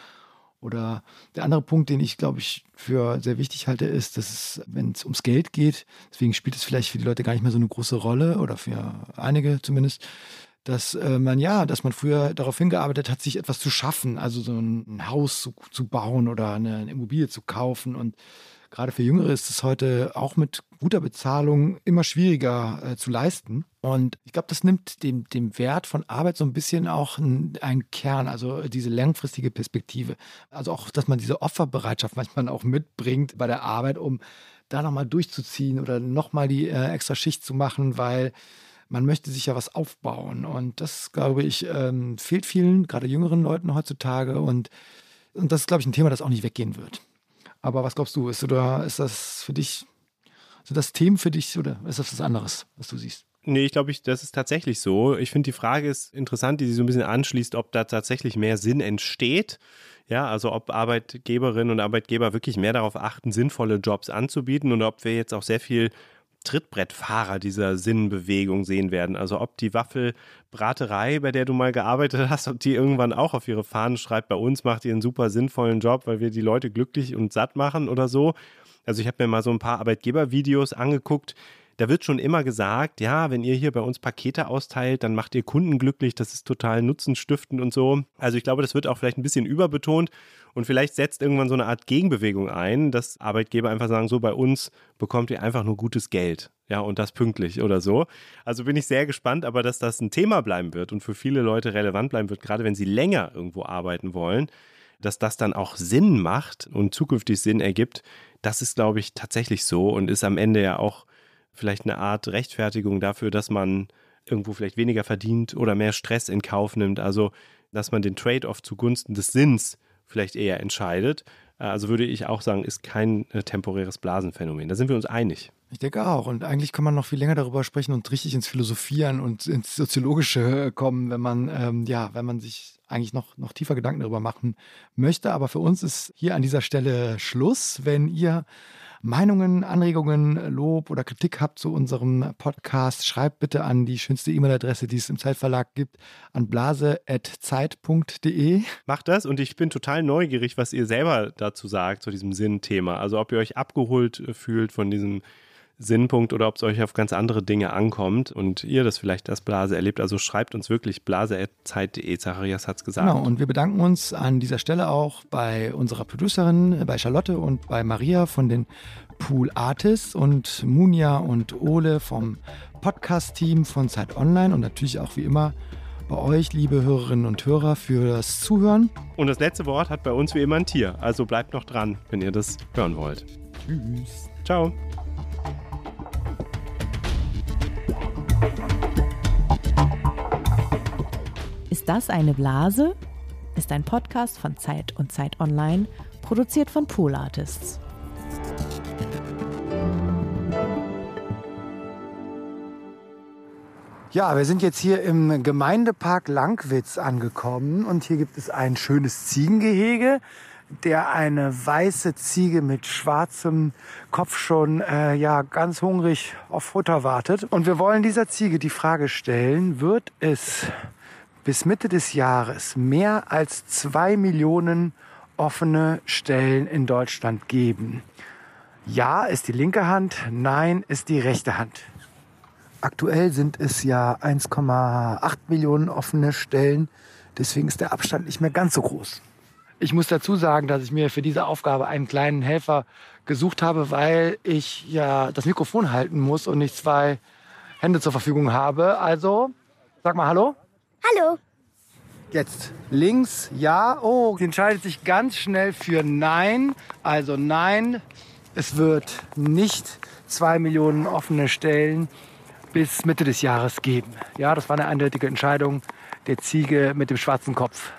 Oder der andere Punkt, den ich, glaube ich, für sehr wichtig halte, ist, dass es, wenn es ums Geld geht, deswegen spielt es vielleicht für die Leute gar nicht mehr so eine große Rolle oder für einige zumindest, dass äh, man ja, dass man früher darauf hingearbeitet hat, sich etwas zu schaffen, also so ein, Haus zu, zu, bauen oder eine, eine Immobilie zu kaufen. Und gerade für Jüngere ist es heute auch mit guter Bezahlung immer schwieriger äh, zu leisten. Und ich glaube, das nimmt dem, dem Wert von Arbeit so ein bisschen auch einen Kern, also diese langfristige Perspektive. Also auch, dass man diese Opferbereitschaft manchmal auch mitbringt bei der Arbeit, um da nochmal durchzuziehen oder nochmal die äh, extra Schicht zu machen, weil man möchte sich ja was aufbauen. Und das, glaube ich, ähm, fehlt vielen, gerade jüngeren Leuten heutzutage. Und, und das ist, glaube ich, ein Thema, das auch nicht weggehen wird. Aber was glaubst du, ist, oder ist das für dich, sind das Themen für dich oder ist das was anderes, was du siehst? Nee, ich glaube, ich, das ist tatsächlich so. Ich finde, die Frage ist interessant, die sich so ein bisschen anschließt, ob da tatsächlich mehr Sinn entsteht. Ja, also ob Arbeitgeberinnen und Arbeitgeber wirklich mehr darauf achten, sinnvolle Jobs anzubieten und ob wir jetzt auch sehr viel Trittbrettfahrer dieser Sinnbewegung sehen werden. Also ob die Waffelbraterei, bei der du mal gearbeitet hast, ob die irgendwann auch auf ihre Fahnen schreibt, bei uns macht ihr einen super sinnvollen Job, weil wir die Leute glücklich und satt machen oder so. Also ich habe mir mal so ein paar Arbeitgebervideos angeguckt, da wird schon immer gesagt, ja, wenn ihr hier bei uns Pakete austeilt, dann macht ihr Kunden glücklich, das ist total nutzenstiftend und so. Also ich glaube, das wird auch vielleicht ein bisschen überbetont und vielleicht setzt irgendwann so eine Art Gegenbewegung ein, dass Arbeitgeber einfach sagen, so bei uns bekommt ihr einfach nur gutes Geld. Ja, und das pünktlich oder so. Also bin ich sehr gespannt, aber dass das ein Thema bleiben wird und für viele Leute relevant bleiben wird, gerade wenn sie länger irgendwo arbeiten wollen, dass das dann auch Sinn macht und zukünftig Sinn ergibt, das ist, glaube ich, tatsächlich so und ist am Ende ja auch vielleicht eine Art Rechtfertigung dafür, dass man irgendwo vielleicht weniger verdient oder mehr Stress in Kauf nimmt. Also, dass man den Trade-off zugunsten des Sinns vielleicht eher entscheidet. Also würde ich auch sagen, ist kein äh, temporäres Blasenphänomen. Da sind wir uns einig. Ich denke auch. Und eigentlich kann man noch viel länger darüber sprechen und richtig ins Philosophieren und ins Soziologische kommen, wenn man, ähm, ja, wenn man sich eigentlich noch, noch tiefer Gedanken darüber machen möchte. Aber für uns ist hier an dieser Stelle Schluss. Wenn ihr Meinungen, Anregungen, Lob oder Kritik habt zu unserem Podcast, schreibt bitte an die schönste E-Mail-Adresse, die es im Zeitverlag gibt, an blase.zeit.de. Macht das und ich bin total neugierig, was ihr selber dazu sagt, zu diesem Sinnthema. Also ob ihr euch abgeholt fühlt von diesem Sinnpunkt oder ob es euch auf ganz andere Dinge ankommt und ihr das vielleicht als Blase erlebt. Also schreibt uns wirklich blase.zeit.de. Zacharias hat es gesagt. Genau, und wir bedanken uns an dieser Stelle auch bei unserer Producerin, bei Charlotte und bei Maria von den Pool Artists und Munja und Ole vom Podcast-Team von Zeit Online und natürlich auch wie immer bei euch, liebe Hörerinnen und Hörer, für das Zuhören. Und das letzte Wort hat bei uns wie immer ein Tier. Also bleibt noch dran, wenn ihr das hören wollt. Tschüss. Ciao. Ist das eine Blase? Ist ein Podcast von Zeit und Zeit Online, produziert von Pool Artists. Ja, wir sind jetzt hier im Gemeindepark Langwitz angekommen und hier gibt es ein schönes Ziegengehege. der eine weiße Ziege mit schwarzem Kopf schon äh, ja ganz hungrig auf Futter wartet. Und wir wollen dieser Ziege die Frage stellen, wird es bis Mitte des Jahres mehr als zwei Millionen offene Stellen in Deutschland geben? Ja ist die linke Hand, nein ist die rechte Hand. Aktuell sind es ja 1,8 Millionen offene Stellen. Deswegen ist der Abstand nicht mehr ganz so groß. Ich muss dazu sagen, dass ich mir für diese Aufgabe einen kleinen Helfer gesucht habe, weil ich ja das Mikrofon halten muss und nicht zwei Hände zur Verfügung habe. Also, sag mal Hallo. Hallo. Jetzt links, ja. Oh, sie entscheidet sich ganz schnell für Nein. Also Nein, es wird nicht zwei Millionen offene Stellen bis Mitte des Jahres geben. Ja, das war eine eindeutige Entscheidung der Ziege mit dem schwarzen Kopf.